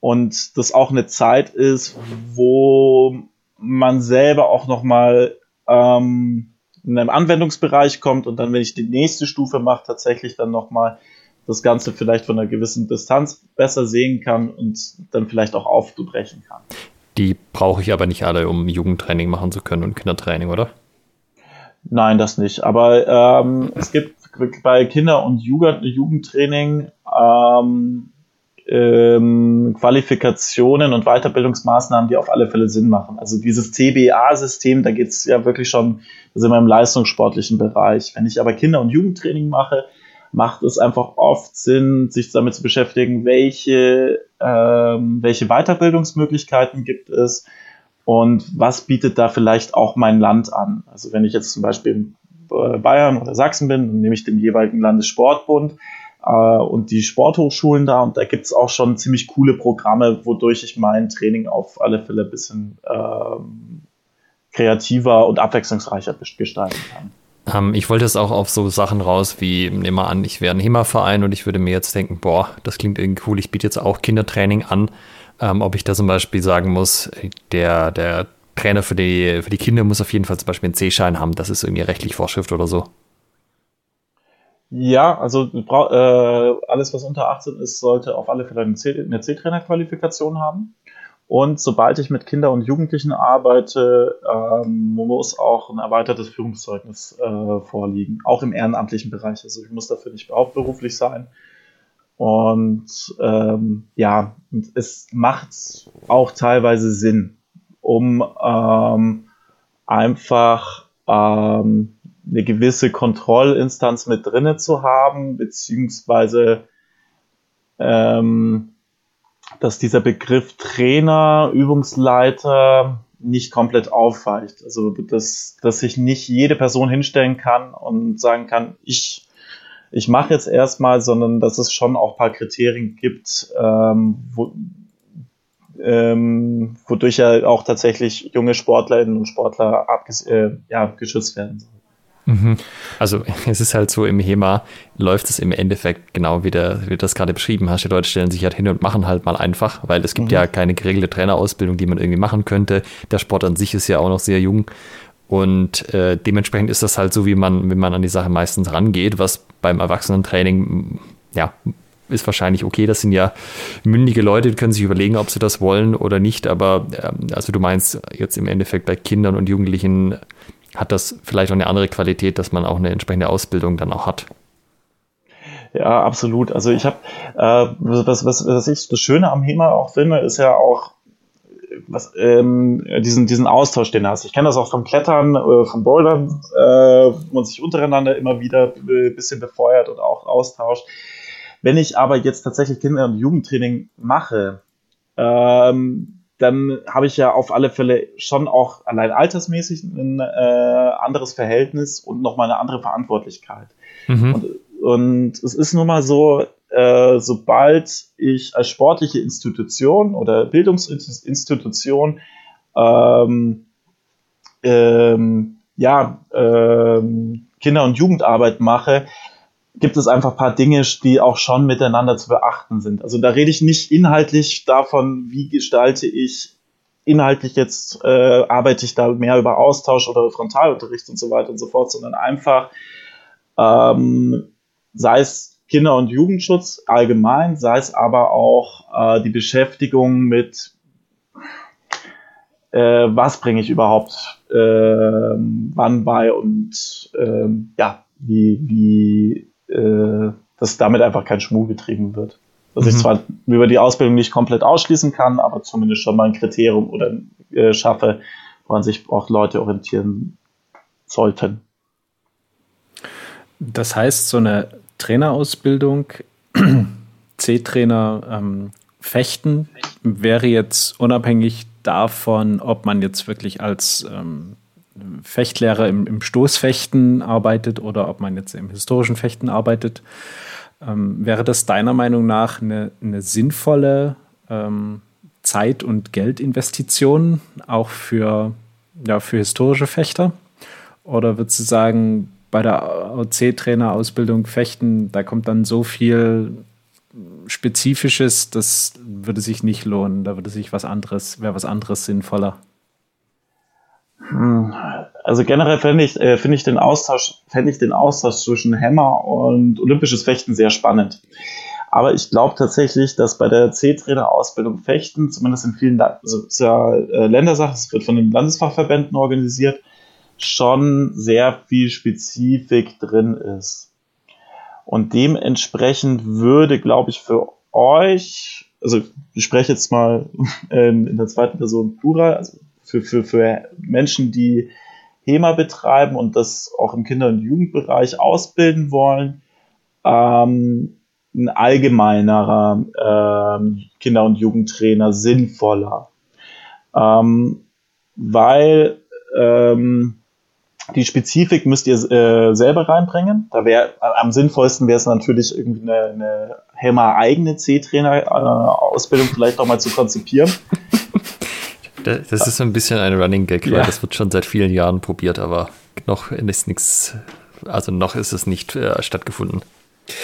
Und das auch eine Zeit ist, wo man selber auch nochmal ähm, in einem Anwendungsbereich kommt und dann, wenn ich die nächste Stufe mache, tatsächlich dann nochmal das Ganze vielleicht von einer gewissen Distanz besser sehen kann und dann vielleicht auch aufbrechen kann. Die brauche ich aber nicht alle, um Jugendtraining machen zu können und Kindertraining, oder? Nein, das nicht. Aber ähm, es gibt bei Kinder- und Jugend Jugendtraining ähm, ähm, Qualifikationen und Weiterbildungsmaßnahmen, die auf alle Fälle Sinn machen. Also dieses CBA-System, da geht es ja wirklich schon, da sind wir im leistungssportlichen Bereich. Wenn ich aber Kinder- und Jugendtraining mache, macht es einfach oft Sinn, sich damit zu beschäftigen, welche, ähm, welche Weiterbildungsmöglichkeiten gibt es und was bietet da vielleicht auch mein Land an. Also wenn ich jetzt zum Beispiel in Bayern oder Sachsen bin, dann nehme ich den jeweiligen Landessportbund äh, und die Sporthochschulen da und da gibt es auch schon ziemlich coole Programme, wodurch ich mein Training auf alle Fälle ein bisschen ähm, kreativer und abwechslungsreicher gestalten kann. Ähm, ich wollte es auch auf so Sachen raus, wie, nehmen wir an, ich wäre ein HEMA-Verein und ich würde mir jetzt denken, boah, das klingt irgendwie cool, ich biete jetzt auch Kindertraining an. Ähm, ob ich da zum Beispiel sagen muss, der, der Trainer für die, für die Kinder muss auf jeden Fall zum Beispiel einen C-Schein haben, das ist irgendwie rechtlich Vorschrift oder so. Ja, also äh, alles, was unter 18 ist, sollte auf alle Fälle eine C-Trainer-Qualifikation haben. Und sobald ich mit Kindern und Jugendlichen arbeite, ähm, muss auch ein erweitertes Führungszeugnis äh, vorliegen, auch im ehrenamtlichen Bereich. Also ich muss dafür nicht hauptberuflich sein. Und ähm, ja, es macht auch teilweise Sinn, um ähm, einfach ähm, eine gewisse Kontrollinstanz mit drinne zu haben, beziehungsweise ähm, dass dieser Begriff Trainer, Übungsleiter nicht komplett aufweicht. Also dass, dass sich nicht jede Person hinstellen kann und sagen kann, ich, ich mache jetzt erstmal, sondern dass es schon auch ein paar Kriterien gibt, ähm, wo, ähm, wodurch ja auch tatsächlich junge Sportlerinnen und Sportler äh, ja, geschützt werden sollen. Mhm. Also es ist halt so, im HEMA läuft es im Endeffekt genau wie, der, wie du das gerade beschrieben hast. Die Leute stellen sich halt hin und machen halt mal einfach, weil es gibt mhm. ja keine geregelte Trainerausbildung, die man irgendwie machen könnte. Der Sport an sich ist ja auch noch sehr jung. Und äh, dementsprechend ist das halt so, wie man, wie man an die Sache meistens rangeht, was beim Erwachsenentraining, ja, ist wahrscheinlich okay. Das sind ja mündige Leute, die können sich überlegen, ob sie das wollen oder nicht. Aber äh, also du meinst jetzt im Endeffekt bei Kindern und Jugendlichen hat das vielleicht auch eine andere Qualität, dass man auch eine entsprechende Ausbildung dann auch hat. Ja, absolut. Also ich habe, äh, was, was, was ich das Schöne am HEMA auch finde, ist ja auch was, ähm, diesen, diesen Austausch, den du hast. Ich kenne das auch vom Klettern, äh, vom Bouldern, äh, wo man sich untereinander immer wieder ein bisschen befeuert und auch austauscht. Wenn ich aber jetzt tatsächlich Kinder- und Jugendtraining mache, ähm, dann habe ich ja auf alle Fälle schon auch allein altersmäßig ein äh, anderes Verhältnis und nochmal eine andere Verantwortlichkeit. Mhm. Und, und, es ist nun mal so, äh, sobald ich als sportliche Institution oder Bildungsinstitution ähm, ähm, ja, ähm, Kinder- und Jugendarbeit mache, gibt es einfach ein paar Dinge, die auch schon miteinander zu beachten sind. Also da rede ich nicht inhaltlich davon, wie gestalte ich inhaltlich jetzt, äh, arbeite ich da mehr über Austausch oder Frontalunterricht und so weiter und so fort, sondern einfach, ähm, sei es Kinder- und Jugendschutz allgemein, sei es aber auch äh, die Beschäftigung mit, äh, was bringe ich überhaupt äh, wann bei und äh, ja, wie, wie äh, dass damit einfach kein Schmuh getrieben wird. Dass mhm. ich zwar über die Ausbildung nicht komplett ausschließen kann, aber zumindest schon mal ein Kriterium oder äh, schaffe, woran sich auch Leute orientieren sollten. Das heißt, so eine Trainerausbildung, C-Trainer ähm, fechten, wäre jetzt unabhängig davon, ob man jetzt wirklich als ähm, Fechtlehrer im, im, Stoßfechten arbeitet oder ob man jetzt im historischen Fechten arbeitet. Ähm, wäre das deiner Meinung nach eine, eine sinnvolle ähm, Zeit- und Geldinvestition auch für, ja, für historische Fechter? Oder würdest du sagen, bei der OC-Trainer-Ausbildung Fechten, da kommt dann so viel Spezifisches, das würde sich nicht lohnen. Da würde sich was anderes, wäre was anderes sinnvoller. Hm, also generell fände ich, äh, finde ich den Austausch, fände ich den Austausch zwischen Hammer und olympisches Fechten sehr spannend. Aber ich glaube tatsächlich, dass bei der C-Trainer-Ausbildung Fechten, zumindest in vielen also ist ja, äh, es wird von den Landesfachverbänden organisiert, schon sehr viel Spezifik drin ist. Und dementsprechend würde, glaube ich, für euch, also ich spreche jetzt mal in, in der zweiten Person Plural, also für, für, für Menschen, die HEMA betreiben und das auch im Kinder- und Jugendbereich ausbilden wollen, ähm, ein allgemeinerer ähm, Kinder- und Jugendtrainer sinnvoller. Ähm, weil ähm, die Spezifik müsst ihr äh, selber reinbringen. Da wäre am sinnvollsten wäre es natürlich irgendwie eine, eine Hammer eigene C-Trainer-Ausbildung vielleicht auch mal zu konzipieren. Das ist so ein bisschen ein Running Gag, ja. weil das wird schon seit vielen Jahren probiert, aber noch ist nichts, also noch ist es nicht äh, stattgefunden.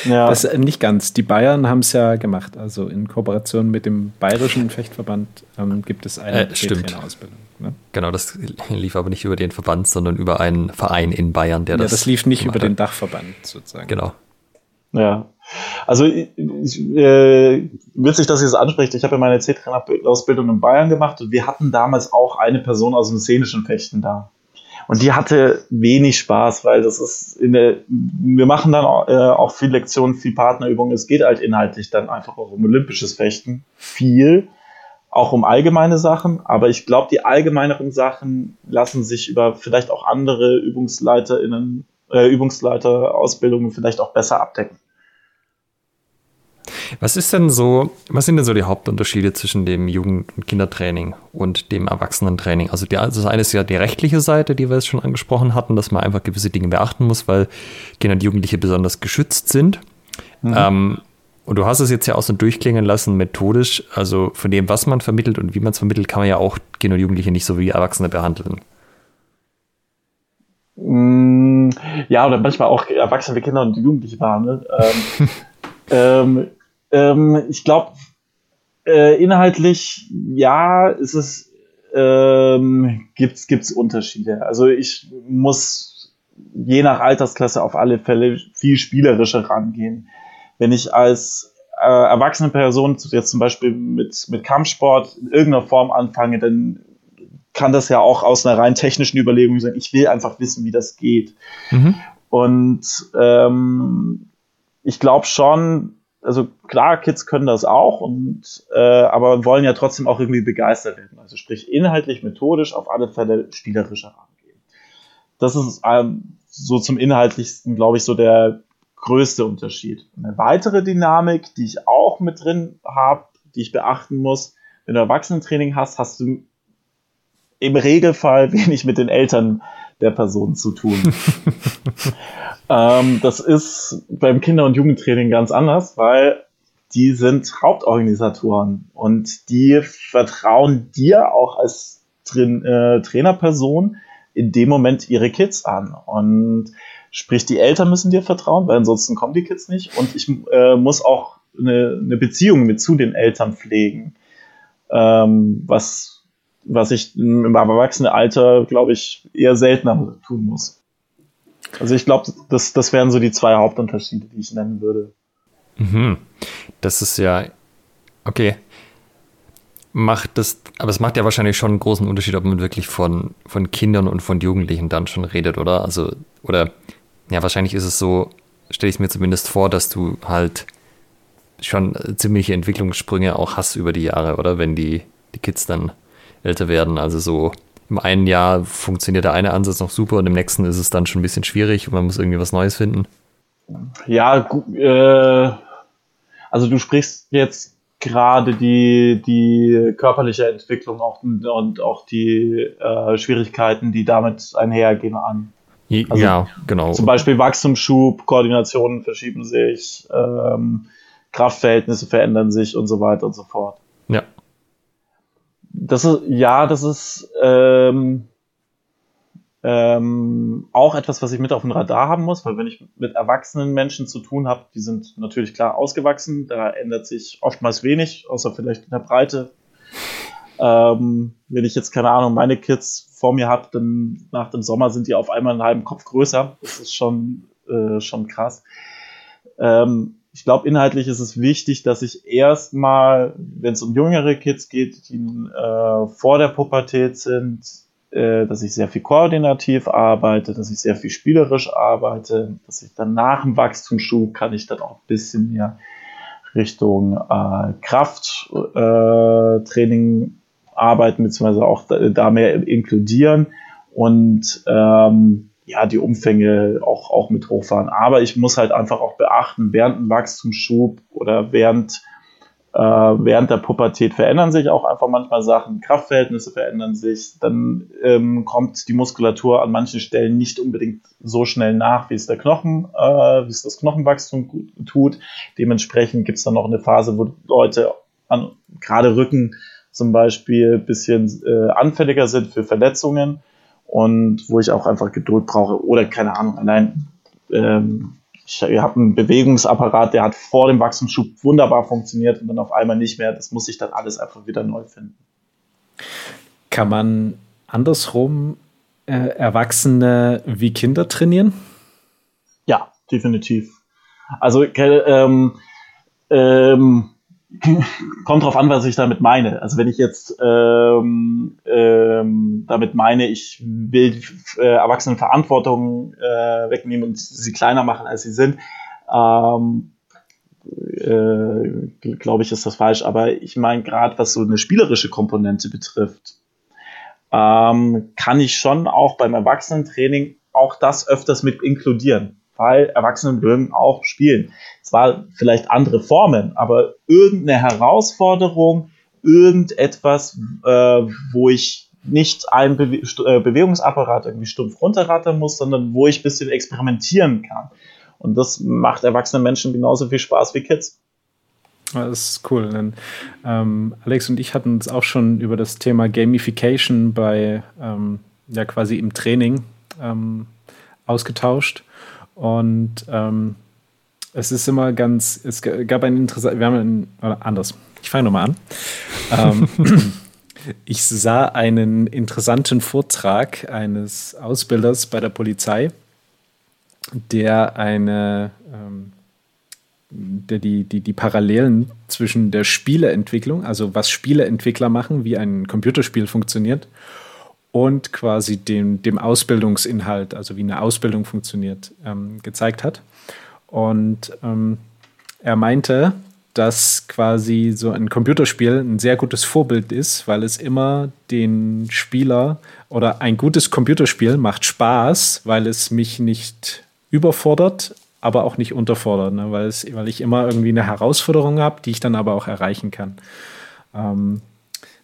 Ja. Das äh, nicht ganz. Die Bayern haben es ja gemacht. Also in Kooperation mit dem Bayerischen Fechtverband ähm, gibt es eine äh, Trainerausbildung. Ne? Genau, das lief aber nicht über den Verband, sondern über einen Verein in Bayern, der ja, das. das lief nicht über den Dachverband sozusagen. Genau. Ja. Also ich, äh, witzig, dass ihr es anspricht. Ich habe ja meine C-Trainer-Ausbildung in Bayern gemacht und wir hatten damals auch eine Person aus dem szenischen Fechten da. Und die hatte wenig Spaß, weil das ist in der, wir machen dann auch, äh, auch viel Lektionen, viel Partnerübungen. Es geht halt inhaltlich dann einfach auch um olympisches Fechten. Viel. Auch um allgemeine Sachen. Aber ich glaube, die allgemeineren Sachen lassen sich über vielleicht auch andere ÜbungsleiterInnen, äh, Übungsleiterausbildungen vielleicht auch besser abdecken. Was ist denn so, was sind denn so die Hauptunterschiede zwischen dem Jugend- und Kindertraining und dem Erwachsenentraining? Also die, also das eine ist ja die rechtliche Seite, die wir jetzt schon angesprochen hatten, dass man einfach gewisse Dinge beachten muss, weil Kinder und Jugendliche besonders geschützt sind. Mhm. Ähm, und du hast es jetzt ja auch so durchklingen lassen, methodisch, also von dem, was man vermittelt und wie man es vermittelt, kann man ja auch Kinder und Jugendliche nicht so wie Erwachsene behandeln. Mm, ja, oder manchmal auch Erwachsene wie Kinder und Jugendliche behandeln. Ähm, ähm, ähm, ich glaube, äh, inhaltlich, ja, ist es, ähm, gibt's, gibt's Unterschiede. Also ich muss je nach Altersklasse auf alle Fälle viel spielerischer rangehen. Wenn ich als äh, erwachsene Person jetzt zum Beispiel mit, mit Kampfsport in irgendeiner Form anfange, dann kann das ja auch aus einer rein technischen Überlegung sein. Ich will einfach wissen, wie das geht. Mhm. Und ähm, ich glaube schon, also klar, Kids können das auch und äh, aber wollen ja trotzdem auch irgendwie begeistert werden. Also sprich inhaltlich, methodisch, auf alle Fälle spielerischer rangehen. Das ist ähm, so zum inhaltlichsten, glaube ich, so der größte Unterschied. Eine weitere Dynamik, die ich auch mit drin habe, die ich beachten muss, wenn du Erwachsenentraining hast, hast du im Regelfall wenig mit den Eltern der Person zu tun. ähm, das ist beim Kinder- und Jugendtraining ganz anders, weil die sind Hauptorganisatoren und die vertrauen dir auch als Train äh, Trainerperson in dem Moment ihre Kids an. Und sprich, die Eltern müssen dir vertrauen, weil ansonsten kommen die Kids nicht. Und ich äh, muss auch eine, eine Beziehung mit zu den Eltern pflegen. Ähm, was was ich im Erwachsenenalter, glaube ich, eher seltener tun muss. Also ich glaube, das, das wären so die zwei Hauptunterschiede, die ich nennen würde. Mhm. Das ist ja, okay. Macht das, aber es macht ja wahrscheinlich schon einen großen Unterschied, ob man wirklich von, von Kindern und von Jugendlichen dann schon redet, oder? Also, oder, ja, wahrscheinlich ist es so, stelle ich mir zumindest vor, dass du halt schon ziemliche Entwicklungssprünge auch hast über die Jahre, oder? Wenn die, die Kids dann älter werden. Also so im einen Jahr funktioniert der eine Ansatz noch super und im nächsten ist es dann schon ein bisschen schwierig und man muss irgendwie was Neues finden. Ja, äh, also du sprichst jetzt gerade die, die körperliche Entwicklung auch, und auch die äh, Schwierigkeiten, die damit einhergehen, an. Also ja, genau. Zum Beispiel Wachstumsschub, Koordinationen verschieben sich, ähm, Kraftverhältnisse verändern sich und so weiter und so fort. Das ist, ja, das ist ähm, ähm, auch etwas, was ich mit auf dem Radar haben muss, weil wenn ich mit erwachsenen Menschen zu tun habe, die sind natürlich klar ausgewachsen, da ändert sich oftmals wenig, außer vielleicht in der Breite. Ähm, wenn ich jetzt keine Ahnung, meine Kids vor mir habe, dann nach dem Sommer sind die auf einmal einen halben Kopf größer. Das ist schon äh, schon krass. Ähm, ich glaube, inhaltlich ist es wichtig, dass ich erstmal, wenn es um jüngere Kids geht, die äh, vor der Pubertät sind, äh, dass ich sehr viel koordinativ arbeite, dass ich sehr viel spielerisch arbeite, dass ich dann nach dem Wachstumsschub kann ich dann auch ein bisschen mehr Richtung äh, Krafttraining äh, arbeiten, beziehungsweise auch da, da mehr inkludieren. Und ähm, ja, die Umfänge auch, auch mit hochfahren. Aber ich muss halt einfach auch beachten, während einem Wachstumsschub oder während äh, während der Pubertät verändern sich auch einfach manchmal Sachen, Kraftverhältnisse verändern sich, dann ähm, kommt die Muskulatur an manchen Stellen nicht unbedingt so schnell nach, wie es der Knochen, äh, wie es das Knochenwachstum tut. Dementsprechend gibt es dann noch eine Phase, wo Leute an gerade Rücken zum Beispiel bisschen äh, anfälliger sind für Verletzungen und wo ich auch einfach Geduld brauche oder keine Ahnung, allein ähm, ich habe einen Bewegungsapparat, der hat vor dem Wachstumsschub wunderbar funktioniert und dann auf einmal nicht mehr. Das muss ich dann alles einfach wieder neu finden. Kann man andersrum äh, Erwachsene wie Kinder trainieren? Ja, definitiv. Also ähm, ähm, kommt drauf an, was ich damit meine. Also wenn ich jetzt ähm, ähm, damit meine, ich will äh, Erwachsenen Verantwortung äh, wegnehmen und sie kleiner machen, als sie sind, ähm, äh, glaube ich, ist das falsch. Aber ich meine, gerade was so eine spielerische Komponente betrifft, ähm, kann ich schon auch beim Erwachsenentraining auch das öfters mit inkludieren weil Erwachsene mögen auch spielen. Zwar vielleicht andere Formen, aber irgendeine Herausforderung, irgendetwas, äh, wo ich nicht einen Bewe äh, Bewegungsapparat irgendwie stumpf runterrattern muss, sondern wo ich ein bisschen experimentieren kann. Und das macht erwachsene Menschen genauso viel Spaß wie Kids. Das ist cool. Denn, ähm, Alex und ich hatten uns auch schon über das Thema Gamification bei, ähm, ja, quasi im Training ähm, ausgetauscht. Und ähm, es ist immer ganz, es gab ein interessantes, wir haben ein, oder anders, ich fange nochmal an. ähm, ich sah einen interessanten Vortrag eines Ausbilders bei der Polizei, der eine, ähm, der die, die, die Parallelen zwischen der Spieleentwicklung, also was Spieleentwickler machen, wie ein Computerspiel funktioniert, und quasi dem, dem Ausbildungsinhalt, also wie eine Ausbildung funktioniert, ähm, gezeigt hat. Und ähm, er meinte, dass quasi so ein Computerspiel ein sehr gutes Vorbild ist, weil es immer den Spieler oder ein gutes Computerspiel macht Spaß, weil es mich nicht überfordert, aber auch nicht unterfordert, ne? weil, es, weil ich immer irgendwie eine Herausforderung habe, die ich dann aber auch erreichen kann. Ähm,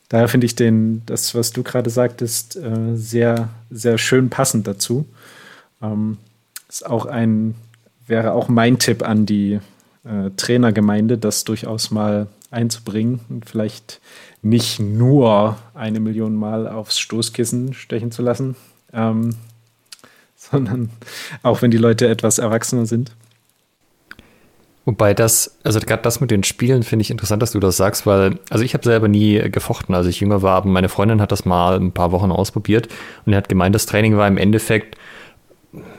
daher finde ich den, das, was du gerade sagtest, äh, sehr, sehr schön passend dazu. Ähm, ist auch ein, wäre auch mein Tipp an die äh, Trainergemeinde, das durchaus mal einzubringen und vielleicht nicht nur eine Million Mal aufs Stoßkissen stechen zu lassen, ähm, sondern auch wenn die Leute etwas erwachsener sind. Wobei das, also gerade das mit den Spielen finde ich interessant, dass du das sagst, weil, also ich habe selber nie gefochten, als ich jünger war, aber meine Freundin hat das mal ein paar Wochen ausprobiert und hat gemeint, das Training war im Endeffekt,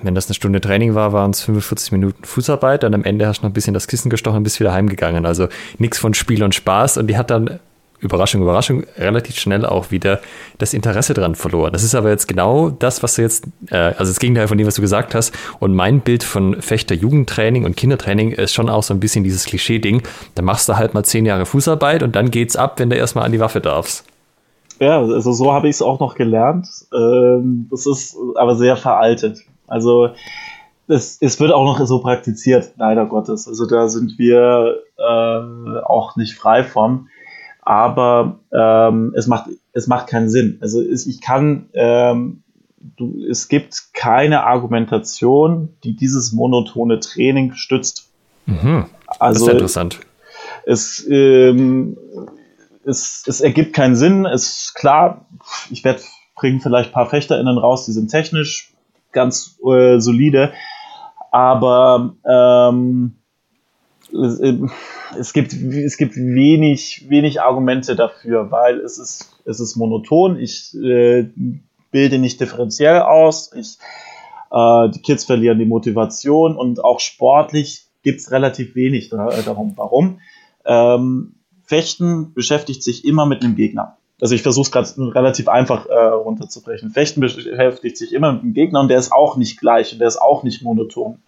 wenn das eine Stunde Training war, waren es 45 Minuten Fußarbeit und am Ende hast du noch ein bisschen das Kissen gestochen und bist wieder heimgegangen. Also nichts von Spiel und Spaß und die hat dann Überraschung, Überraschung, relativ schnell auch wieder das Interesse dran verloren. Das ist aber jetzt genau das, was du jetzt, äh, also das Gegenteil von dem, was du gesagt hast. Und mein Bild von Fechter-Jugendtraining und Kindertraining ist schon auch so ein bisschen dieses Klischee-Ding. Da machst du halt mal zehn Jahre Fußarbeit und dann geht's ab, wenn du erstmal an die Waffe darfst. Ja, also so habe ich es auch noch gelernt. Ähm, das ist aber sehr veraltet. Also es, es wird auch noch so praktiziert, leider Gottes. Also da sind wir äh, auch nicht frei von. Aber ähm, es, macht, es macht keinen Sinn. Also es, ich kann, ähm, du, es gibt keine Argumentation, die dieses monotone Training stützt. Mhm. Also, das ist interessant. Es, ähm, es, es ergibt keinen Sinn. Es ist klar, ich werde bringen vielleicht ein paar FechterInnen raus, die sind technisch ganz äh, solide, aber ähm, es, äh, es, gibt, es gibt wenig, wenig Argumente dafür, weil es ist, es ist monoton, ich äh, bilde nicht differenziell aus, ich, äh, die Kids verlieren die Motivation und auch sportlich gibt es relativ wenig äh, darum. Warum? Ähm, Fechten beschäftigt sich immer mit einem Gegner. Also ich versuche es gerade relativ einfach äh, runterzubrechen. Fechten beschäftigt sich immer mit dem Gegner und der ist auch nicht gleich und der ist auch nicht monoton.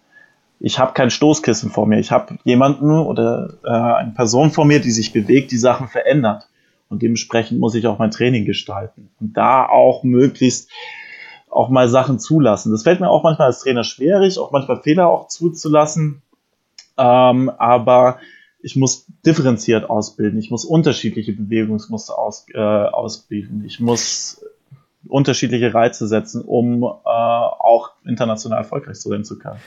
Ich habe kein Stoßkissen vor mir. Ich habe jemanden oder äh, eine Person vor mir, die sich bewegt, die Sachen verändert. Und dementsprechend muss ich auch mein Training gestalten. Und da auch möglichst auch mal Sachen zulassen. Das fällt mir auch manchmal als Trainer schwierig, auch manchmal Fehler auch zuzulassen. Ähm, aber ich muss differenziert ausbilden, ich muss unterschiedliche Bewegungsmuster aus, äh, ausbilden, ich muss unterschiedliche Reize setzen, um äh, auch international erfolgreich sein zu können.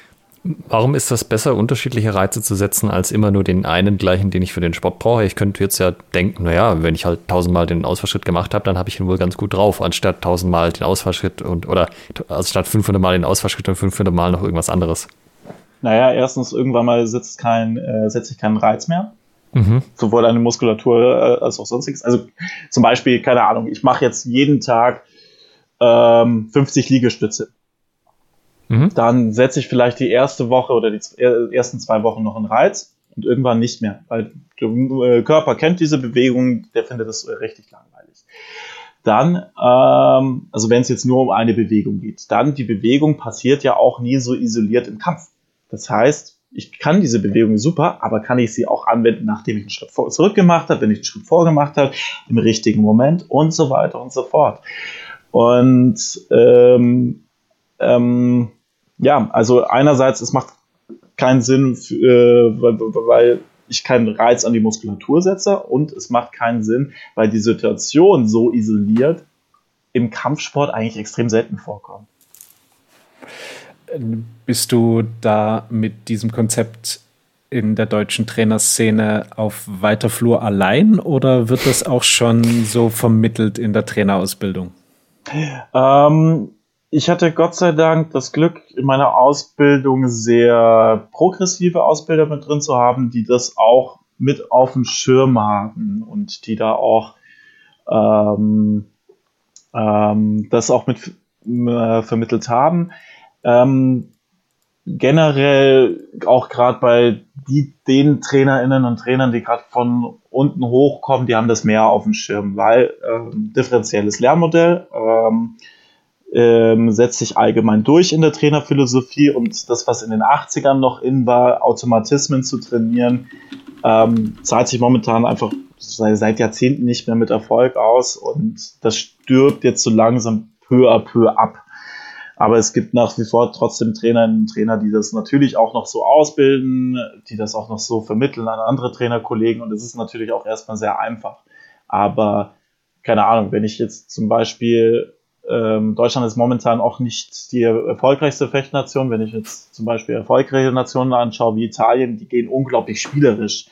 Warum ist das besser, unterschiedliche Reize zu setzen, als immer nur den einen gleichen, den ich für den Sport brauche? Ich könnte jetzt ja denken, naja, wenn ich halt tausendmal den Ausfallschritt gemacht habe, dann habe ich ihn wohl ganz gut drauf, anstatt tausendmal den Ausfallschritt und oder anstatt 500 Mal den Ausfallschritt und 500 Mal noch irgendwas anderes. Naja, erstens, irgendwann mal sitzt kein, äh, setze ich keinen Reiz mehr. Mhm. Sowohl an der Muskulatur äh, als auch sonstiges. Also zum Beispiel, keine Ahnung, ich mache jetzt jeden Tag ähm, 50 Liegestütze. Mhm. Dann setze ich vielleicht die erste Woche oder die ersten zwei Wochen noch einen Reiz und irgendwann nicht mehr. Weil der äh, Körper kennt diese Bewegung, der findet das richtig langweilig. Dann, ähm, also wenn es jetzt nur um eine Bewegung geht, dann die Bewegung passiert ja auch nie so isoliert im Kampf. Das heißt, ich kann diese Bewegung super, aber kann ich sie auch anwenden, nachdem ich einen Schritt vor, zurück gemacht habe, wenn ich einen Schritt vorgemacht habe, im richtigen Moment und so weiter und so fort. Und ähm, ähm, ja, also einerseits, es macht keinen Sinn, für, äh, weil, weil ich keinen Reiz an die Muskulatur setze und es macht keinen Sinn, weil die Situation so isoliert im Kampfsport eigentlich extrem selten vorkommt. Bist du da mit diesem Konzept in der deutschen Trainerszene auf weiter Flur allein oder wird das auch schon so vermittelt in der Trainerausbildung? Ähm, ich hatte Gott sei Dank das Glück, in meiner Ausbildung sehr progressive Ausbilder mit drin zu haben, die das auch mit auf dem Schirm haben und die da auch ähm, ähm, das auch mit äh, vermittelt haben. Ähm, generell auch gerade bei die, den TrainerInnen und Trainern, die gerade von unten hochkommen, die haben das mehr auf dem Schirm, weil ähm, differenzielles Lernmodell ähm, setzt sich allgemein durch in der Trainerphilosophie und das, was in den 80ern noch in war, Automatismen zu trainieren, ähm, zahlt sich momentan einfach seit Jahrzehnten nicht mehr mit Erfolg aus und das stirbt jetzt so langsam peu à peu ab. Aber es gibt nach wie vor trotzdem Trainerinnen und Trainer, die das natürlich auch noch so ausbilden, die das auch noch so vermitteln an andere Trainerkollegen. Und es ist natürlich auch erstmal sehr einfach. Aber keine Ahnung, wenn ich jetzt zum Beispiel, ähm, Deutschland ist momentan auch nicht die erfolgreichste Fechtnation. Wenn ich jetzt zum Beispiel erfolgreiche Nationen anschaue, wie Italien, die gehen unglaublich spielerisch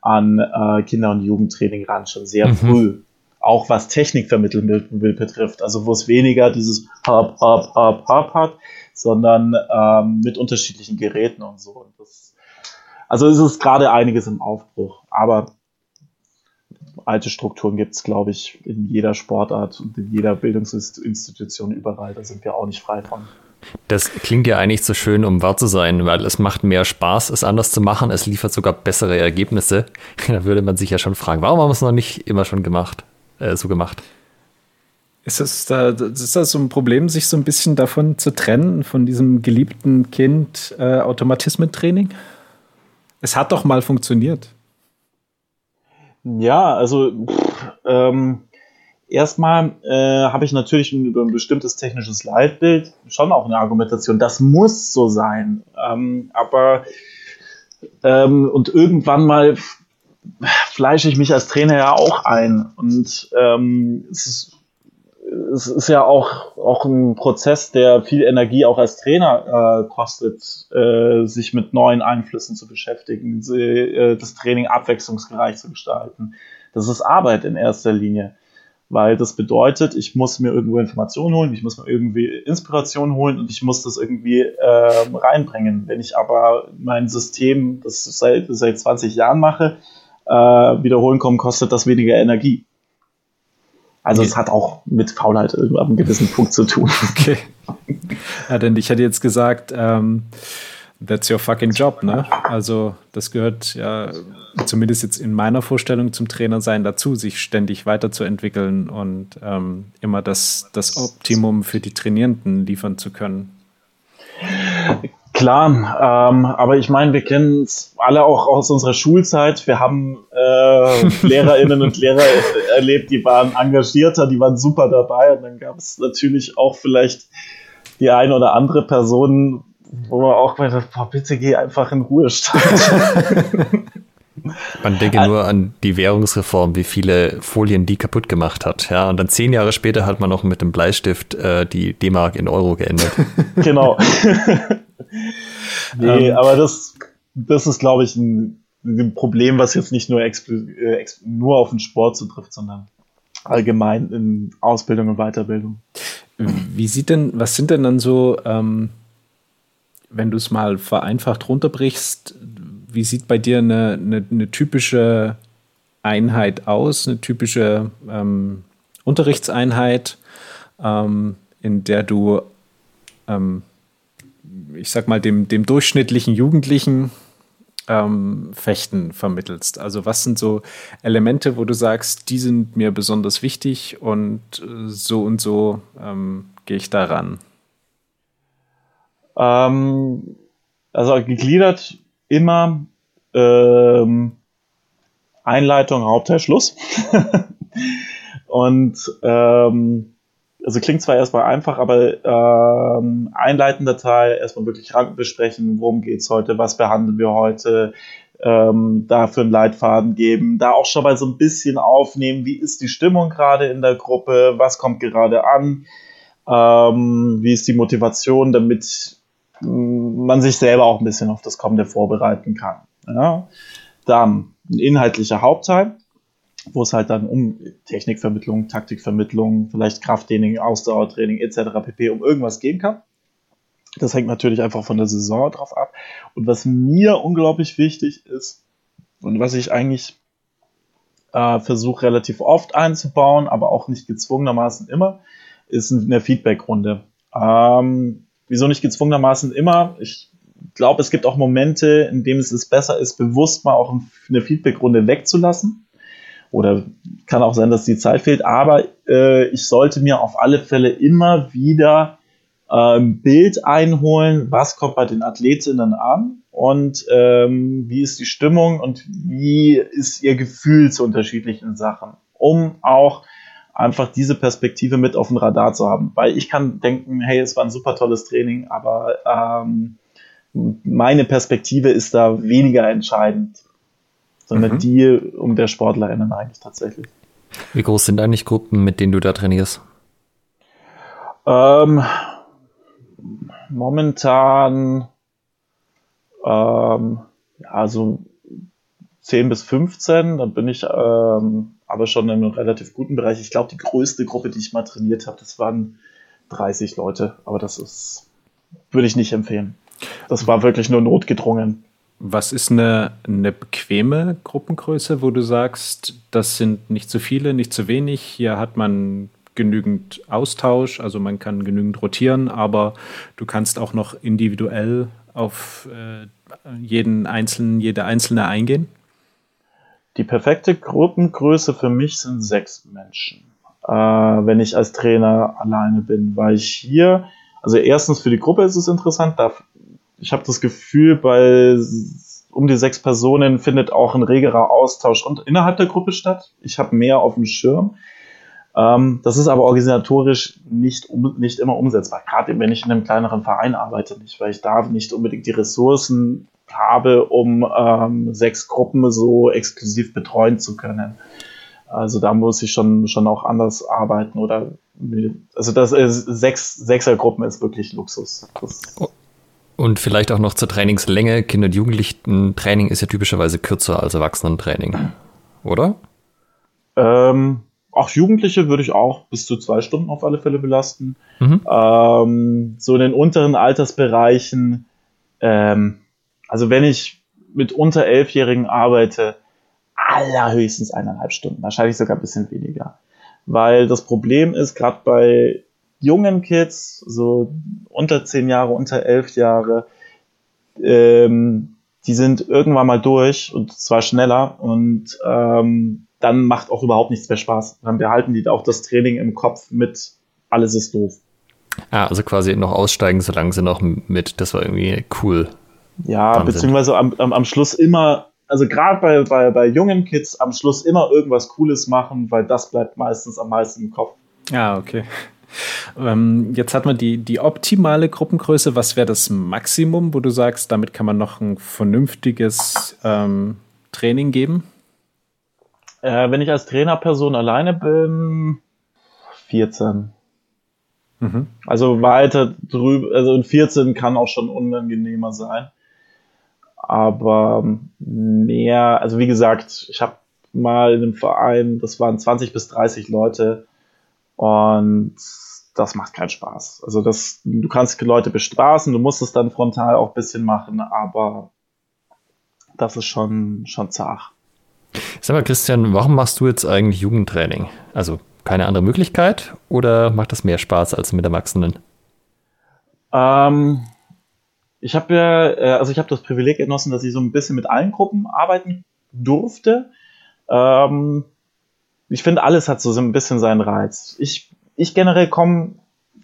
an äh, Kinder- und Jugendtraining ran, schon sehr mhm. früh auch was Technik vermitteln will, betrifft. Also wo es weniger dieses Hop, Hop, Hop, Hop hat, sondern ähm, mit unterschiedlichen Geräten und so. Und das, also es ist gerade einiges im Aufbruch, aber alte Strukturen gibt es, glaube ich, in jeder Sportart und in jeder Bildungsinstitution überall. Da sind wir auch nicht frei von. Das klingt ja eigentlich zu schön, um wahr zu sein, weil es macht mehr Spaß, es anders zu machen. Es liefert sogar bessere Ergebnisse. Da würde man sich ja schon fragen, warum haben wir es noch nicht immer schon gemacht? äh, so gemacht. Ist das, da, ist das so ein Problem, sich so ein bisschen davon zu trennen, von diesem geliebten Kind äh, Automatismentraining? Es hat doch mal funktioniert. Ja, also ähm, erstmal äh, habe ich natürlich über ein bestimmtes technisches Leitbild schon auch eine Argumentation. Das muss so sein. Ähm, aber ähm, und irgendwann mal fleische ich mich als Trainer ja auch ein. Und ähm, es, ist, es ist ja auch, auch ein Prozess, der viel Energie auch als Trainer äh, kostet, äh, sich mit neuen Einflüssen zu beschäftigen, äh, das Training abwechslungsreich zu gestalten. Das ist Arbeit in erster Linie weil das bedeutet, ich muss mir irgendwo Informationen holen, ich muss mir irgendwie Inspiration holen und ich muss das irgendwie ähm, reinbringen. Wenn ich aber mein System, das seit, seit 20 Jahren mache, äh, wiederholen kommen, kostet das weniger Energie. Also es hat auch mit Faulheit ab einem gewissen Punkt zu tun. Okay. Ja, denn ich hätte jetzt gesagt, ähm, that's your fucking job, ne? Also das gehört ja zumindest jetzt in meiner Vorstellung zum Trainer sein dazu, sich ständig weiterzuentwickeln und ähm, immer das, das Optimum für die Trainierenden liefern zu können. Klar, ähm, aber ich meine, wir kennen es alle auch aus unserer Schulzeit. Wir haben äh, Lehrerinnen und Lehrer erlebt, die waren engagierter, die waren super dabei. Und dann gab es natürlich auch vielleicht die eine oder andere Person, wo man auch gedacht hat, bitte geh einfach in Ruhestand. Man denke nur an die Währungsreform, wie viele Folien die kaputt gemacht hat. Ja, und dann zehn Jahre später hat man noch mit dem Bleistift äh, die D-Mark in Euro geändert. genau. nee, ähm. aber das, das ist, glaube ich, ein, ein, Problem, was jetzt nicht nur, äh, nur auf den Sport zutrifft, sondern allgemein in Ausbildung und Weiterbildung. Wie sieht denn, was sind denn dann so, ähm, wenn du es mal vereinfacht runterbrichst, wie sieht bei dir eine, eine, eine typische Einheit aus, eine typische ähm, Unterrichtseinheit, ähm, in der du, ähm, ich sag mal, dem, dem durchschnittlichen Jugendlichen ähm, Fechten vermittelst? Also was sind so Elemente, wo du sagst, die sind mir besonders wichtig und äh, so und so ähm, gehe ich daran? Ähm, also gegliedert immer ähm, Einleitung, Hauptteil, Schluss. und ähm, also klingt zwar erstmal einfach, aber ähm, einleitender Teil, erstmal wirklich Ranken besprechen, worum geht's heute, was behandeln wir heute, ähm, dafür einen Leitfaden geben, da auch schon mal so ein bisschen aufnehmen, wie ist die Stimmung gerade in der Gruppe, was kommt gerade an, ähm, wie ist die Motivation, damit man sich selber auch ein bisschen auf das Kommende vorbereiten kann. Ja. Dann ein inhaltlicher Hauptteil, wo es halt dann um Technikvermittlung, Taktikvermittlung, vielleicht Krafttraining, Ausdauertraining etc. pp. um irgendwas gehen kann. Das hängt natürlich einfach von der Saison drauf ab. Und was mir unglaublich wichtig ist und was ich eigentlich äh, versuche relativ oft einzubauen, aber auch nicht gezwungenermaßen immer, ist eine Feedback-Runde. Ähm, wieso nicht gezwungenermaßen immer? Ich glaube, es gibt auch Momente, in denen es besser ist, bewusst mal auch eine Feedback-Runde wegzulassen. Oder kann auch sein, dass die Zeit fehlt. Aber äh, ich sollte mir auf alle Fälle immer wieder äh, ein Bild einholen, was kommt bei den Athletinnen an und ähm, wie ist die Stimmung und wie ist ihr Gefühl zu unterschiedlichen Sachen, um auch einfach diese Perspektive mit auf dem Radar zu haben. Weil ich kann denken, hey, es war ein super tolles Training, aber ähm, meine Perspektive ist da weniger entscheidend, sondern mhm. die um der SportlerInnen eigentlich tatsächlich. Wie groß sind eigentlich Gruppen, mit denen du da trainierst? Ähm, momentan ähm, ja, so 10 bis 15, dann bin ich ähm, aber schon in einem relativ guten Bereich. Ich glaube, die größte Gruppe, die ich mal trainiert habe, das waren 30 Leute, aber das ist, würde ich nicht empfehlen. Das war wirklich nur notgedrungen. Was ist eine, eine bequeme Gruppengröße, wo du sagst, das sind nicht zu viele, nicht zu wenig, hier hat man genügend Austausch, also man kann genügend rotieren, aber du kannst auch noch individuell auf äh, jeden einzelnen, jede einzelne eingehen? Die perfekte Gruppengröße für mich sind sechs Menschen, äh, wenn ich als Trainer alleine bin, weil ich hier, also erstens für die Gruppe ist es interessant, da, ich habe das Gefühl, bei um die sechs Personen findet auch ein regerer Austausch und innerhalb der Gruppe statt. Ich habe mehr auf dem Schirm. Ähm, das ist aber organisatorisch nicht, nicht immer umsetzbar, gerade wenn ich in einem kleineren Verein arbeite, nicht, weil ich da nicht unbedingt die Ressourcen habe, um ähm, sechs Gruppen so exklusiv betreuen zu können. Also da muss ich schon, schon auch anders arbeiten oder also das ist sechs Sechsergruppen ist wirklich Luxus. Das und vielleicht auch noch zur Trainingslänge. Kinder- und Jugendlichen-Training ist ja typischerweise kürzer als Erwachsenentraining, oder? Ähm, auch Jugendliche würde ich auch bis zu zwei Stunden auf alle Fälle belasten. Mhm. Ähm, so in den unteren Altersbereichen, ähm, also wenn ich mit unter Elfjährigen arbeite, allerhöchstens eineinhalb Stunden, wahrscheinlich sogar ein bisschen weniger. Weil das Problem ist, gerade bei jungen Kids, so unter zehn Jahre, unter elf Jahre, ähm, die sind irgendwann mal durch und zwar schneller und ähm, dann macht auch überhaupt nichts mehr Spaß. Dann behalten die auch das Training im Kopf mit alles ist doof. Ah, also quasi noch aussteigen, solange sie noch mit, das war irgendwie cool. Ja, beziehungsweise am, am, am Schluss immer also gerade bei, bei, bei jungen Kids am Schluss immer irgendwas Cooles machen, weil das bleibt meistens am meisten im Kopf. Ja, okay. Ähm, jetzt hat man die, die optimale Gruppengröße. Was wäre das Maximum, wo du sagst, damit kann man noch ein vernünftiges ähm, Training geben? Äh, wenn ich als Trainerperson alleine bin, 14. Mhm. Also weiter drüber, also 14 kann auch schon unangenehmer sein aber mehr, also wie gesagt, ich habe mal in einem Verein, das waren 20 bis 30 Leute und das macht keinen Spaß. Also das, du kannst Leute bestraßen, du musst es dann frontal auch ein bisschen machen, aber das ist schon, schon zart. Sag mal, Christian, warum machst du jetzt eigentlich Jugendtraining? Also keine andere Möglichkeit oder macht das mehr Spaß als mit Erwachsenen? Ähm, ich habe ja, äh, also ich habe das Privileg genossen, dass ich so ein bisschen mit allen Gruppen arbeiten durfte. Ähm, ich finde, alles hat so ein bisschen seinen Reiz. Ich, ich generell komme,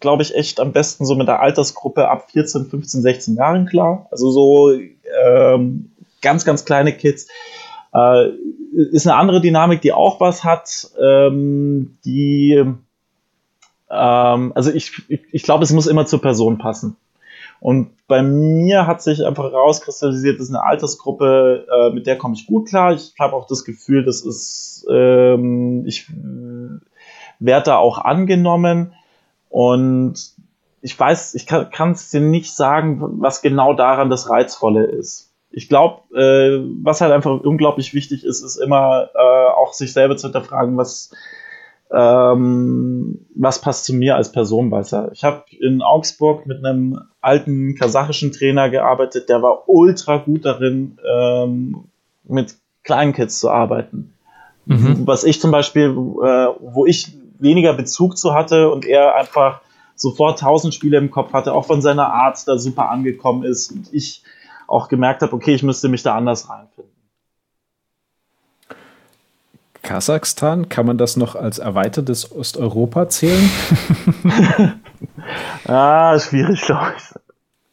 glaube ich, echt am besten so mit der Altersgruppe ab 14, 15, 16 Jahren klar. Also so ähm, ganz, ganz kleine Kids. Äh, ist eine andere Dynamik, die auch was hat, ähm, die ähm, also ich, ich, ich glaube, es muss immer zur Person passen. Und bei mir hat sich einfach rauskristallisiert, das ist eine Altersgruppe, äh, mit der komme ich gut klar. Ich habe auch das Gefühl, das ist, ähm, ich werde da auch angenommen. Und ich weiß, ich kann es dir nicht sagen, was genau daran das Reizvolle ist. Ich glaube, äh, was halt einfach unglaublich wichtig ist, ist immer äh, auch sich selber zu hinterfragen, was, ähm, was passt zu mir als Person besser. Ich habe in Augsburg mit einem alten kasachischen Trainer gearbeitet, der war ultra gut darin, ähm, mit kleinen Kids zu arbeiten. Mhm. Was ich zum Beispiel, äh, wo ich weniger Bezug zu hatte und er einfach sofort tausend Spiele im Kopf hatte, auch von seiner Art da super angekommen ist und ich auch gemerkt habe, okay, ich müsste mich da anders reinfinden. Kasachstan, kann man das noch als erweitertes Osteuropa zählen? ah, schwierig, glaube ich.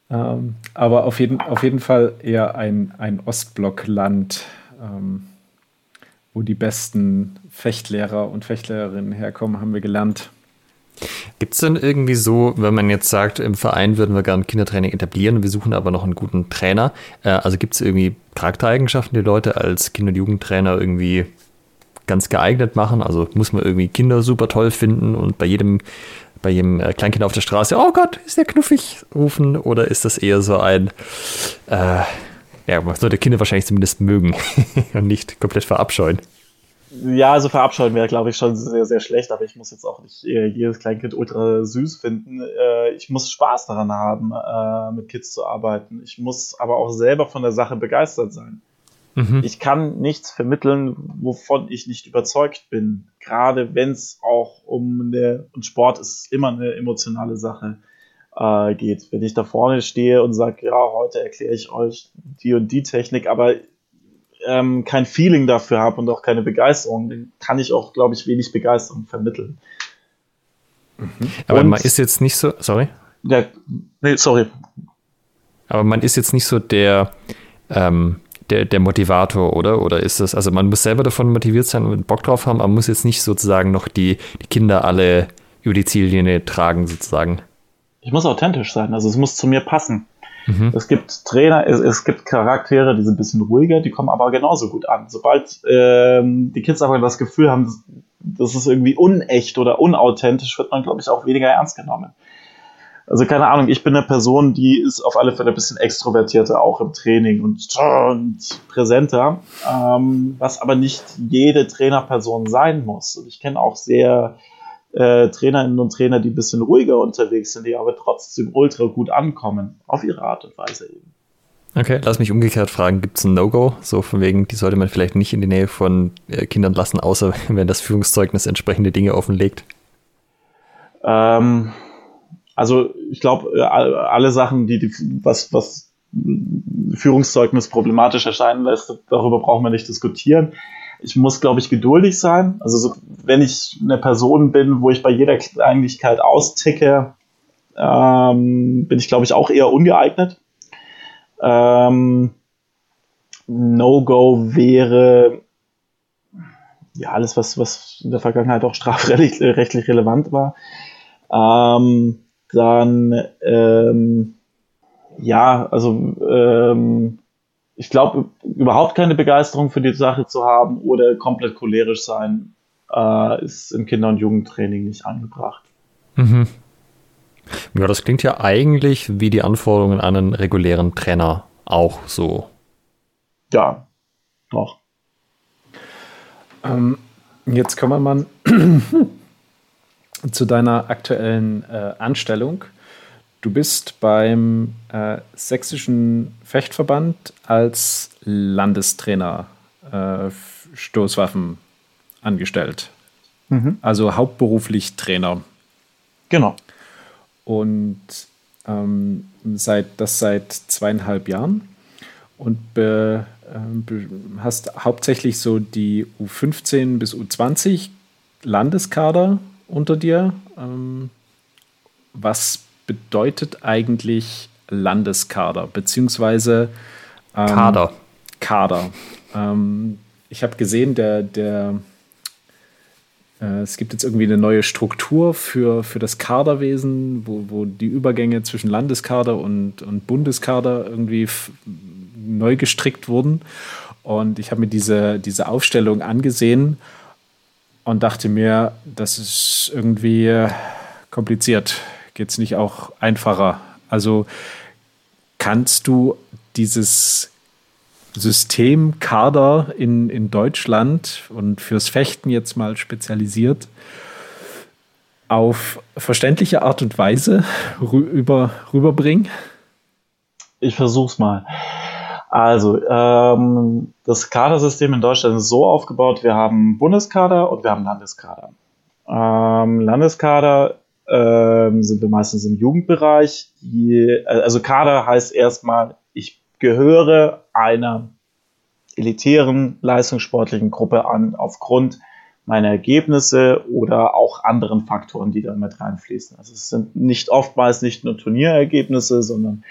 Ähm, aber auf jeden, auf jeden Fall eher ein, ein Ostblockland, ähm, wo die besten Fechtlehrer und Fechtlehrerinnen herkommen, haben wir gelernt. Gibt es denn irgendwie so, wenn man jetzt sagt, im Verein würden wir gerne Kindertraining etablieren, wir suchen aber noch einen guten Trainer, äh, also gibt es irgendwie Charaktereigenschaften, die Leute als Kinder- und Jugendtrainer irgendwie ganz geeignet machen. Also muss man irgendwie Kinder super toll finden und bei jedem, bei jedem äh, Kleinkind auf der Straße, oh Gott, ist der knuffig rufen? Oder ist das eher so ein, äh, ja, man sollte Kinder wahrscheinlich zumindest mögen und nicht komplett verabscheuen. Ja, also verabscheuen wäre, glaube ich, schon sehr, sehr schlecht, aber ich muss jetzt auch nicht äh, jedes Kleinkind ultra süß finden. Äh, ich muss Spaß daran haben, äh, mit Kids zu arbeiten. Ich muss aber auch selber von der Sache begeistert sein. Mhm. Ich kann nichts vermitteln, wovon ich nicht überzeugt bin. Gerade wenn es auch um eine, und Sport ist immer eine emotionale Sache geht. Wenn ich da vorne stehe und sage, ja, heute erkläre ich euch die und die Technik, aber ähm, kein Feeling dafür habe und auch keine Begeisterung, dann kann ich auch, glaube ich, wenig Begeisterung vermitteln. Mhm. Aber und, man ist jetzt nicht so, sorry. Ja, nee, sorry. Aber man ist jetzt nicht so der, ähm, der, der Motivator, oder? Oder ist das, also man muss selber davon motiviert sein und Bock drauf haben, aber man muss jetzt nicht sozusagen noch die, die Kinder alle über die Ziellinie tragen, sozusagen. Ich muss authentisch sein, also es muss zu mir passen. Mhm. Es gibt Trainer, es, es, gibt Charaktere, die sind ein bisschen ruhiger, die kommen aber genauso gut an. Sobald ähm, die Kids aber das Gefühl haben, das ist irgendwie unecht oder unauthentisch, wird man, glaube ich, auch weniger ernst genommen. Also keine Ahnung, ich bin eine Person, die ist auf alle Fälle ein bisschen extrovertierter, auch im Training und, und präsenter, ähm, was aber nicht jede Trainerperson sein muss. Und ich kenne auch sehr äh, Trainerinnen und Trainer, die ein bisschen ruhiger unterwegs sind, die aber trotzdem ultra gut ankommen, auf ihre Art und Weise eben. Okay, lass mich umgekehrt fragen, gibt es ein No-Go? So von wegen, die sollte man vielleicht nicht in die Nähe von äh, Kindern lassen, außer wenn das Führungszeugnis entsprechende Dinge offenlegt? Ähm, also ich glaube, äh, alle Sachen, die, die was, was Führungszeugnis problematisch erscheinen lässt, darüber brauchen wir nicht diskutieren. Ich muss, glaube ich, geduldig sein. Also so, wenn ich eine Person bin, wo ich bei jeder Kleinigkeit austicke, ähm, bin ich, glaube ich, auch eher ungeeignet. Ähm, No-Go wäre ja alles, was, was in der Vergangenheit auch strafrechtlich relevant war. Ähm, dann ähm, ja, also ähm, ich glaube, überhaupt keine Begeisterung für die Sache zu haben oder komplett cholerisch sein, äh, ist im Kinder- und Jugendtraining nicht angebracht. Mhm. Ja, das klingt ja eigentlich wie die Anforderungen an einen regulären Trainer auch so. Ja, doch. Ähm, jetzt kommen wir mal zu deiner aktuellen äh, Anstellung. Du bist beim äh, Sächsischen Fechtverband als Landestrainer äh, Stoßwaffen angestellt. Mhm. Also hauptberuflich Trainer. Genau. Und ähm, seit, das seit zweieinhalb Jahren und be, äh, hast hauptsächlich so die U15 bis U20 Landeskader unter dir. Ähm, was bedeutet eigentlich Landeskader, beziehungsweise ähm, Kader? Kader. Ähm, ich habe gesehen, der, der äh, es gibt jetzt irgendwie eine neue Struktur für, für das Kaderwesen, wo, wo die Übergänge zwischen Landeskader und, und Bundeskader irgendwie neu gestrickt wurden. Und ich habe mir diese, diese Aufstellung angesehen und dachte mir, das ist irgendwie kompliziert. Geht es nicht auch einfacher? Also kannst du dieses System Kader in, in Deutschland und fürs Fechten jetzt mal spezialisiert auf verständliche Art und Weise rüber, rüberbringen? Ich versuch's mal. Also, ähm, das Kadersystem in Deutschland ist so aufgebaut, wir haben Bundeskader und wir haben Landeskader. Ähm, Landeskader ähm, sind wir meistens im Jugendbereich. Die, also Kader heißt erstmal, ich gehöre einer elitären leistungssportlichen Gruppe an aufgrund meiner Ergebnisse oder auch anderen Faktoren, die da mit reinfließen. Also es sind nicht oftmals nicht nur Turnierergebnisse, sondern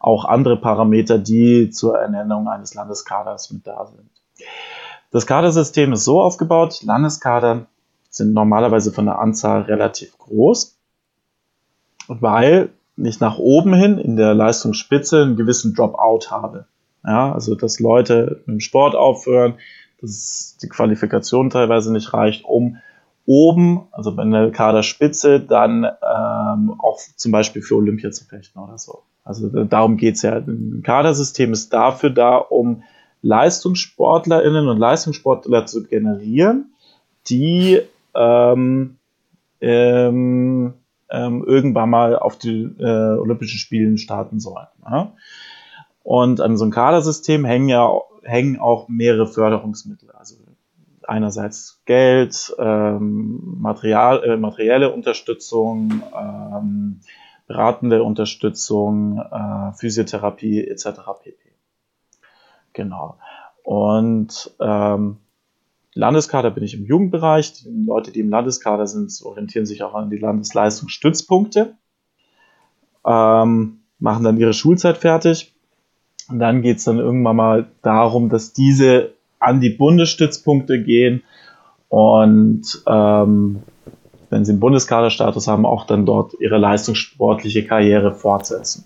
auch andere Parameter, die zur Ernennung eines Landeskaders mit da sind. Das Kadersystem ist so aufgebaut, Landeskader sind normalerweise von der Anzahl relativ groß, weil ich nach oben hin in der Leistungsspitze einen gewissen Dropout habe. Ja, also dass Leute mit dem Sport aufhören, dass die Qualifikation teilweise nicht reicht, um oben, also bei der Kaderspitze, dann ähm, auch zum Beispiel für Olympia zu fechten oder so. Also darum geht's ja. Ein Kadersystem ist dafür da, um LeistungssportlerInnen und Leistungssportler zu generieren, die ähm, ähm, ähm, irgendwann mal auf die äh, Olympischen Spielen starten sollen. Ja? Und an so einem Kadersystem hängen ja hängen auch mehrere Förderungsmittel. Also einerseits Geld, ähm, Material, äh, materielle Unterstützung, ähm, beratende Unterstützung, äh, Physiotherapie etc. pp. Genau. Und ähm, Landeskader bin ich im Jugendbereich. Die Leute, die im Landeskader sind, orientieren sich auch an die Landesleistungsstützpunkte, ähm, machen dann ihre Schulzeit fertig Und dann geht es dann irgendwann mal darum, dass diese an die Bundesstützpunkte gehen und ähm, wenn sie einen Bundeskaderstatus haben, auch dann dort ihre leistungssportliche Karriere fortsetzen.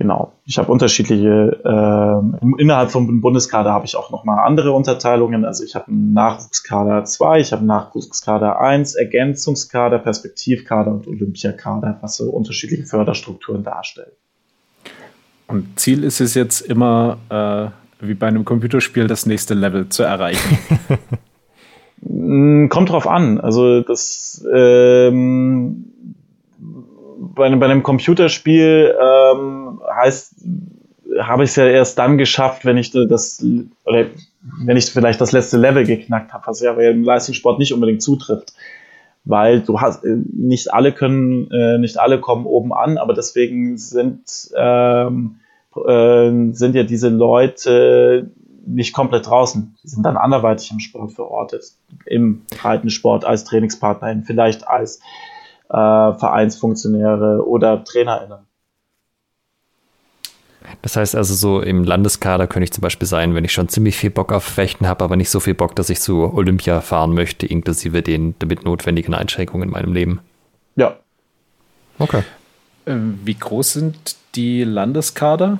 Genau. Ich habe unterschiedliche, äh, innerhalb vom Bundeskader habe ich auch nochmal andere Unterteilungen. Also ich habe einen Nachwuchskader 2, ich habe einen Nachwuchskader 1, Ergänzungskader, Perspektivkader und Olympiakader, was so unterschiedliche Förderstrukturen darstellen. Und Ziel ist es jetzt immer, äh, wie bei einem Computerspiel, das nächste Level zu erreichen. Mm, kommt drauf an. Also das ähm, bei, bei einem Computerspiel ähm, heißt, habe ich es ja erst dann geschafft, wenn ich das oder wenn ich vielleicht das letzte Level geknackt habe, was ja im Leistungssport nicht unbedingt zutrifft. Weil du hast nicht alle können, äh, nicht alle kommen oben an, aber deswegen sind, ähm, äh, sind ja diese Leute nicht komplett draußen. Sie sind dann anderweitig im Sport verortet. Im Breitensport als Trainingspartnerin, vielleicht als äh, Vereinsfunktionäre oder TrainerInnen. Das heißt also, so im Landeskader könnte ich zum Beispiel sein, wenn ich schon ziemlich viel Bock auf Fechten habe, aber nicht so viel Bock, dass ich zu Olympia fahren möchte, inklusive den damit notwendigen Einschränkungen in meinem Leben. Ja. Okay. Ähm, wie groß sind die Landeskader?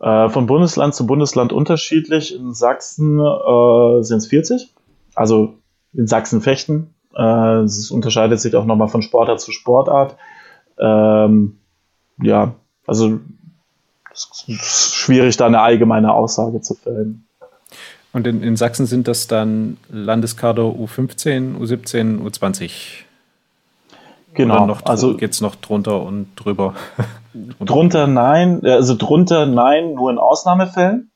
Äh, von Bundesland zu Bundesland unterschiedlich. In Sachsen äh, sind es 40. Also in Sachsen fechten äh, es unterscheidet sich auch nochmal von Sportart zu Sportart. Ähm, ja, also es ist schwierig, da eine allgemeine Aussage zu fällen. Und in, in Sachsen sind das dann Landeskader U15, U17, U20? Genau. Oder also geht es noch drunter und drüber? drunter nein, also drunter nein, nur in Ausnahmefällen.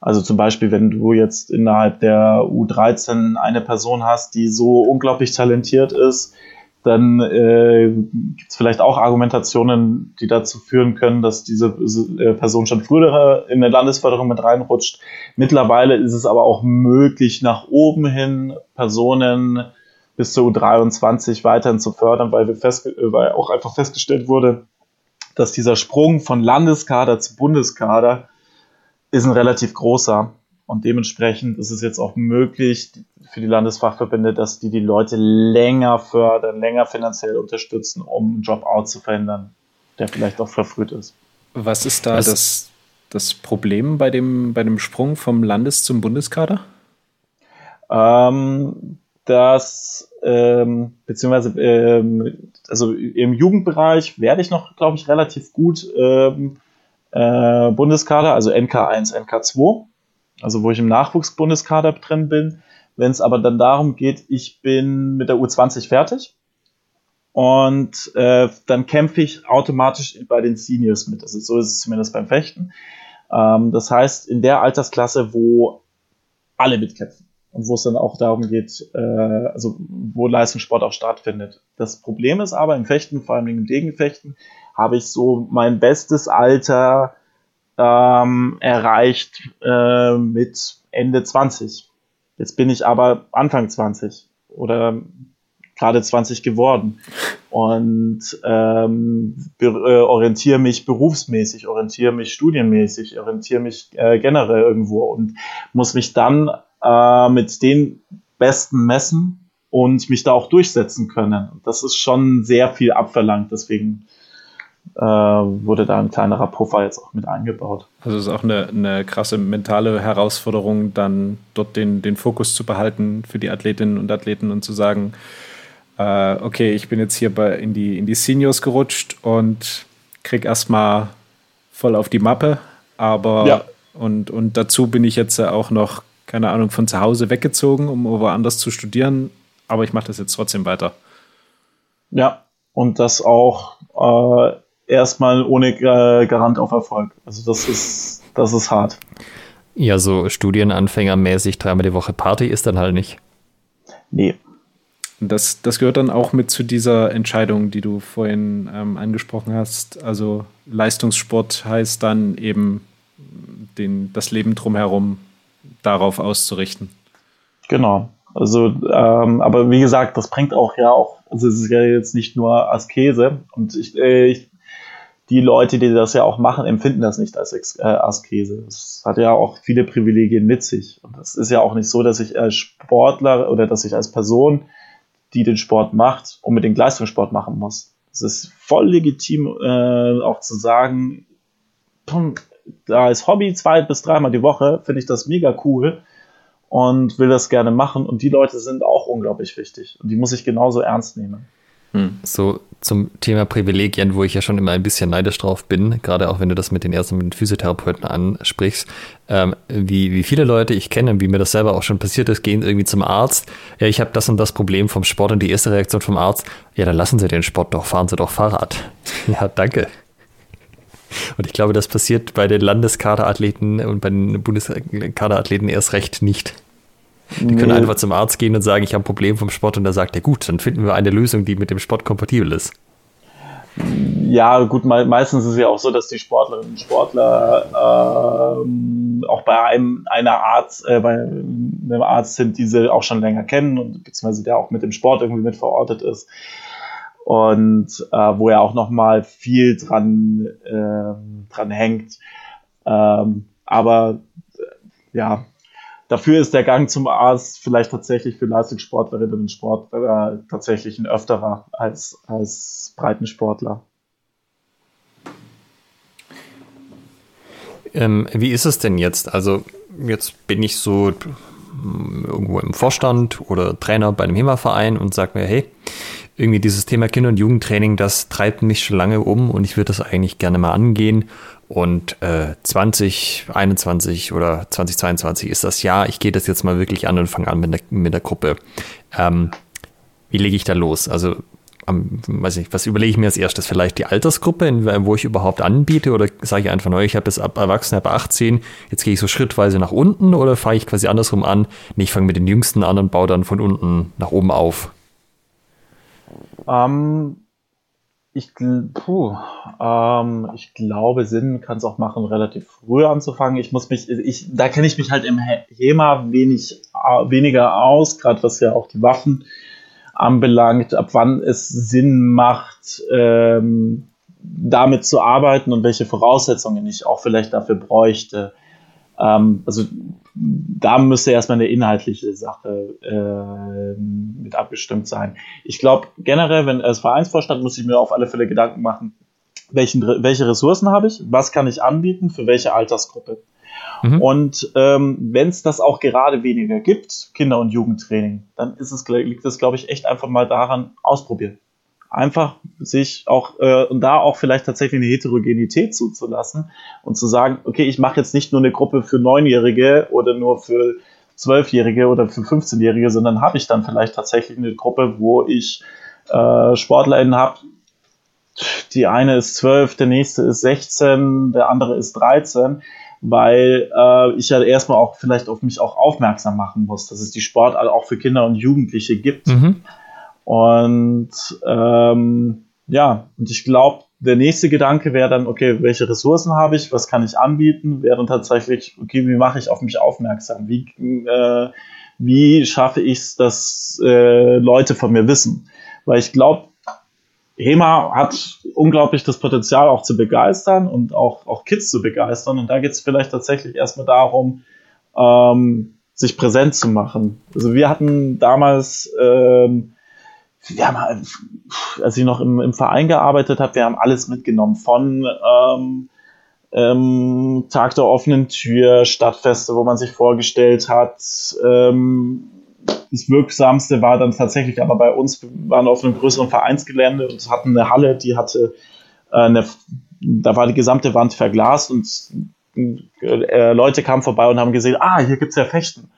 Also zum Beispiel, wenn du jetzt innerhalb der U13 eine Person hast, die so unglaublich talentiert ist, dann äh, gibt es vielleicht auch Argumentationen, die dazu führen können, dass diese äh, Person schon früher in der Landesförderung mit reinrutscht. Mittlerweile ist es aber auch möglich, nach oben hin Personen bis zur U23 weiterhin zu fördern, weil, wir fest, weil auch einfach festgestellt wurde, dass dieser Sprung von Landeskader zu Bundeskader ist ein relativ großer. Und dementsprechend ist es jetzt auch möglich für die Landesfachverbände, dass die die Leute länger fördern, länger finanziell unterstützen, um einen Dropout zu verhindern, der vielleicht auch verfrüht ist. Was ist da das, das Problem bei dem, bei dem Sprung vom Landes- zum Bundeskader? Ähm, dass, ähm, beziehungsweise, ähm, also im Jugendbereich werde ich noch, glaube ich, relativ gut ähm, äh, Bundeskader, also NK1, NK2, also wo ich im Nachwuchsbundeskader drin bin. Wenn es aber dann darum geht, ich bin mit der U20 fertig und äh, dann kämpfe ich automatisch bei den Seniors mit. Also so ist es zumindest beim Fechten. Ähm, das heißt, in der Altersklasse, wo alle mitkämpfen und wo es dann auch darum geht, äh, also wo Leistungssport auch stattfindet. Das Problem ist aber im Fechten, vor allem im Degenfechten, habe ich so mein bestes Alter ähm, erreicht äh, mit Ende 20. Jetzt bin ich aber Anfang 20 oder gerade 20 geworden und ähm, äh, orientiere mich berufsmäßig, orientiere mich studienmäßig, orientiere mich äh, generell irgendwo und muss mich dann äh, mit den Besten messen und mich da auch durchsetzen können. Das ist schon sehr viel abverlangt, deswegen äh, wurde da ein kleinerer Puffer jetzt auch mit eingebaut. Also es ist auch eine, eine krasse mentale Herausforderung, dann dort den, den Fokus zu behalten für die Athletinnen und Athleten und zu sagen, äh, okay, ich bin jetzt hier bei, in, die, in die Seniors gerutscht und krieg erstmal voll auf die Mappe, aber ja. und, und dazu bin ich jetzt auch noch, keine Ahnung, von zu Hause weggezogen, um woanders zu studieren, aber ich mache das jetzt trotzdem weiter. Ja, und das auch äh, erstmal ohne äh, Garant auf Erfolg. Also das ist, das ist hart. Ja, so Studienanfängermäßig dreimal die Woche Party ist dann halt nicht. Nee. Das, das gehört dann auch mit zu dieser Entscheidung, die du vorhin ähm, angesprochen hast. Also Leistungssport heißt dann eben den, das Leben drumherum darauf auszurichten. Genau. Also, ähm, aber wie gesagt, das bringt auch ja auch, also es ist ja jetzt nicht nur Askese. Und ich, äh, ich die Leute, die das ja auch machen, empfinden das nicht als äh, Askese. Das hat ja auch viele Privilegien mit sich. Und das ist ja auch nicht so, dass ich als Sportler oder dass ich als Person, die den Sport macht, unbedingt Leistungssport machen muss. Es ist voll legitim, äh, auch zu sagen, da als Hobby zwei bis dreimal die Woche finde ich das mega cool und will das gerne machen. Und die Leute sind auch unglaublich wichtig. Und die muss ich genauso ernst nehmen. Hm. So zum Thema Privilegien, wo ich ja schon immer ein bisschen neidisch drauf bin, gerade auch wenn du das mit den ersten mit den Physiotherapeuten ansprichst, ähm, wie, wie viele Leute ich kenne, wie mir das selber auch schon passiert ist, gehen irgendwie zum Arzt, ja, ich habe das und das Problem vom Sport und die erste Reaktion vom Arzt, ja, dann lassen Sie den Sport doch, fahren Sie doch Fahrrad. ja, danke. Und ich glaube, das passiert bei den Landeskaderathleten und bei den Bundeskaderathleten erst recht nicht. Die nee. können einfach zum Arzt gehen und sagen, ich habe ein Problem vom Sport und da sagt er, gut, dann finden wir eine Lösung, die mit dem Sport kompatibel ist. Ja, gut, meistens ist es ja auch so, dass die Sportlerinnen und Sportler ähm, auch bei einem einer Arzt, äh, bei einem Arzt sind, die sie auch schon länger kennen und beziehungsweise der auch mit dem Sport irgendwie mit verortet ist und äh, wo er auch noch mal viel dran äh, dran hängt. Ähm, aber äh, ja, dafür ist der Gang zum Arzt vielleicht tatsächlich für Leistungssportlerinnen und Sportler tatsächlich ein öfterer als als Breitensportler. Ähm, wie ist es denn jetzt? Also jetzt bin ich so irgendwo im Vorstand oder Trainer bei einem HEMA-Verein und sage mir, hey, irgendwie dieses Thema Kinder- und Jugendtraining, das treibt mich schon lange um und ich würde das eigentlich gerne mal angehen. Und äh, 2021 oder 2022 ist das Jahr, ich gehe das jetzt mal wirklich an und fange an mit der, mit der Gruppe. Ähm, wie lege ich da los? Also, ähm, weiß nicht, was überlege ich mir als erstes? Vielleicht die Altersgruppe, in, wo ich überhaupt anbiete? Oder sage ich einfach neu, ich habe jetzt ab Erwachsene ab 18, jetzt gehe ich so schrittweise nach unten oder fahre ich quasi andersrum an? Nee, ich fange mit den Jüngsten an und baue dann von unten nach oben auf. Ähm, ich, puh, ähm, ich glaube, Sinn kann es auch machen, relativ früh anzufangen. Ich muss mich, ich, da kenne ich mich halt im HEMA wenig, weniger aus, gerade was ja auch die Waffen anbelangt, ab wann es Sinn macht, ähm, damit zu arbeiten und welche Voraussetzungen ich auch vielleicht dafür bräuchte. Ähm, also da müsste erstmal eine inhaltliche Sache äh, mit abgestimmt sein. Ich glaube, generell, wenn als Vereinsvorstand muss ich mir auf alle Fälle Gedanken machen, welchen, welche Ressourcen habe ich, was kann ich anbieten, für welche Altersgruppe. Mhm. Und ähm, wenn es das auch gerade weniger gibt, Kinder- und Jugendtraining, dann ist es, liegt es, glaube ich, echt einfach mal daran, ausprobieren einfach sich auch äh, und da auch vielleicht tatsächlich eine Heterogenität zuzulassen und zu sagen, okay, ich mache jetzt nicht nur eine Gruppe für Neunjährige oder nur für Zwölfjährige oder für 15-Jährige, sondern habe ich dann vielleicht tatsächlich eine Gruppe, wo ich äh, SportlerInnen habe. Die eine ist zwölf, der nächste ist 16, der andere ist 13, weil äh, ich ja erstmal auch vielleicht auf mich auch aufmerksam machen muss, dass es die Sportart auch für Kinder und Jugendliche gibt. Mhm. Und ähm, ja, und ich glaube, der nächste Gedanke wäre dann, okay, welche Ressourcen habe ich, was kann ich anbieten, wäre dann tatsächlich, okay, wie mache ich auf mich aufmerksam, wie, äh, wie schaffe ich es, dass äh, Leute von mir wissen. Weil ich glaube, HEMA hat unglaublich das Potenzial auch zu begeistern und auch, auch Kids zu begeistern. Und da geht es vielleicht tatsächlich erstmal darum, ähm, sich präsent zu machen. Also wir hatten damals ähm, wir haben, als ich noch im, im Verein gearbeitet habe, wir haben alles mitgenommen von ähm, ähm, Tag der offenen Tür, Stadtfeste, wo man sich vorgestellt hat. Ähm, das Wirksamste war dann tatsächlich aber bei uns, wir waren auf einem größeren Vereinsgelände und hatten eine Halle, die hatte äh, eine, da war die gesamte Wand verglast und äh, Leute kamen vorbei und haben gesehen, ah, hier gibt's ja Fechten